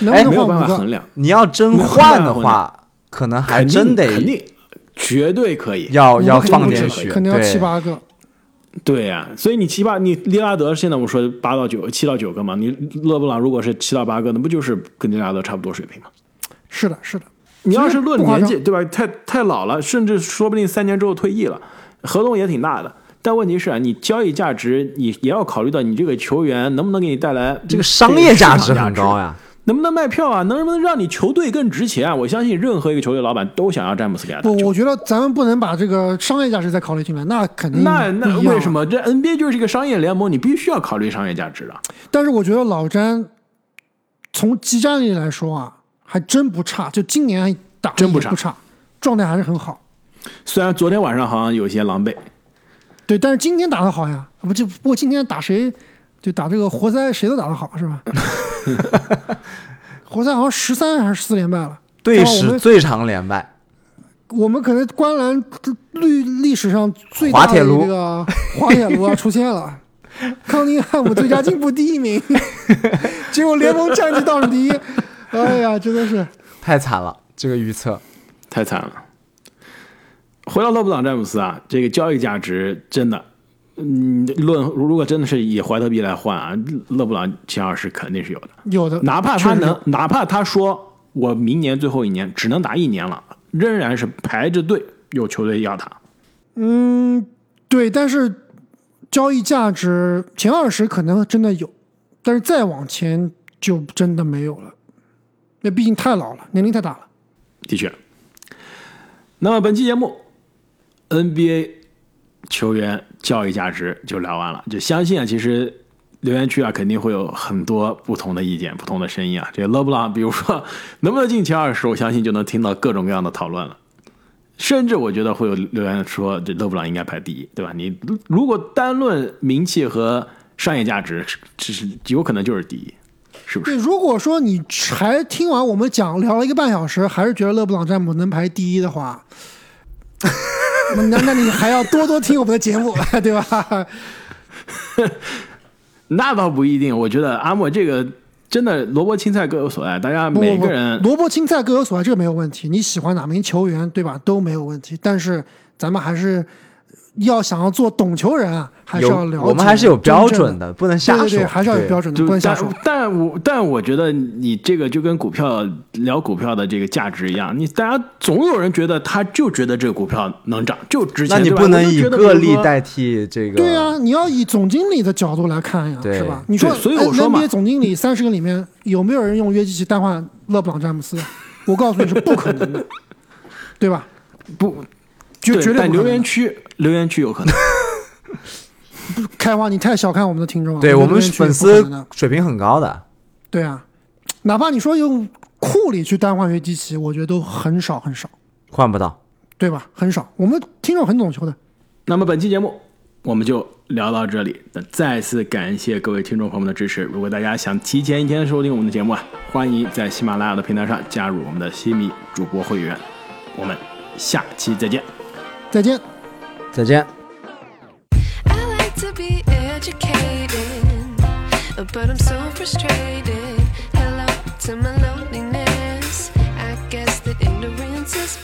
能哎没有办法衡？量，你要真换的话，可能还真得肯定绝对可以。要要放点血，肯定要对七八个。对呀、所以你七八，你利拉德现在我们说八到九、七到九个嘛，你勒布朗如果是七到八个，那不就是跟利拉德差不多水平吗？是的，是的。你要是论年纪，对吧？太太老了，甚至说不定三年之后退役了，合同也挺大的。但问题是啊，你交易价值，你也要考虑到你这个球员能不能给你带来这个商业价值很高呀。能不能卖票啊？能不能让你球队更值钱啊？我相信任何一个球队老板都想要詹姆斯给他。我觉得咱们不能把这个商业价值再考虑进来，那肯定那那为什？么这 NBA 就是一个商业联盟？你必须要考虑商业价值的。但是我觉得老詹从技战力来说啊，还真不差，就今年打真不差不差，状态还是很好。虽然昨天晚上好像有些狼狈，对，但是今天打的好呀，不就不过今天打谁，就打这个活塞谁都打得好是吧？活塞好像十三还是十四连败了，队史最长连败，我们可能观澜历历史上最大的滑铁卢。这个 滑铁卢要出现了，康宁汉姆最佳进步第一名，结果联盟战绩倒数第一，哎呀，真的是。太惨了，这个预测。太惨了。回到勒布朗詹姆斯啊，这个交易价值真的，嗯，论如果真的是以怀特币来换啊，勒布朗前二十肯定是有的。有的，哪怕他能，哪怕他说我明年最后一年只能打一年了，仍然是排着队有球队要他。嗯，对，但是交易价值前二十可能真的有，但是再往前就真的没有了。那毕竟太老了，年龄太大了。的确，那么本期节目 NBA 球员交易价值就聊完了，就相信啊，其实留言区啊肯定会有很多不同的意见、不同的声音啊。这个勒布朗，比如说能不能进前二十，我相信就能听到各种各样的讨论了。甚至我觉得会有留言说，这勒布朗应该排第一，对吧？你如果单论名气和商业价值，只是有可能就是第一，是不是？对，如果说你还听完我们讲聊了一个半小时，还是觉得勒布朗詹姆能排第一的话，那那你还要多多听我们的节目，对吧？那倒不一定，我觉得阿莫这个真的萝卜青菜各有所爱，大家每个人萝卜青菜各有所爱，这个没有问题。你喜欢哪名球员，对吧？都没有问题。但是咱们还是要想要做懂球人啊，还是要了解我们还是有标准的，不能瞎说。对对对，还是要有标准的，不能瞎说。但但我但我觉得你这个就跟股票聊股票的这个价值一样，你大家总有人觉得他就觉得这个股票能涨，就值钱。那你不能以个例代替这个。对啊，你要以总经理的角度来看呀，是吧？你说所以我说嘛 NBA 总经理三十个里面有没有人用约基奇代换勒布朗詹姆斯？我告诉你是不可能的，对吧？不绝绝对但留。言区留言区有可能。开花，你太小看我们的听众了。对我们粉丝水平很高的，对啊，哪怕你说用库里去单换约基奇，我觉得都很少很少，换不到。对吧？很少。我们听众很懂球的。那么本期节目我们就聊到这里。那再次感谢各位听众朋友们的支持。如果大家想提前一天收听我们的节目啊，欢迎在喜马拉雅的平台上加入我们的西米主播会员。我们下期再见。再见。再见。 I like to be educated, but I'm so frustrated. Hello to my loneliness. I guess that ignorance is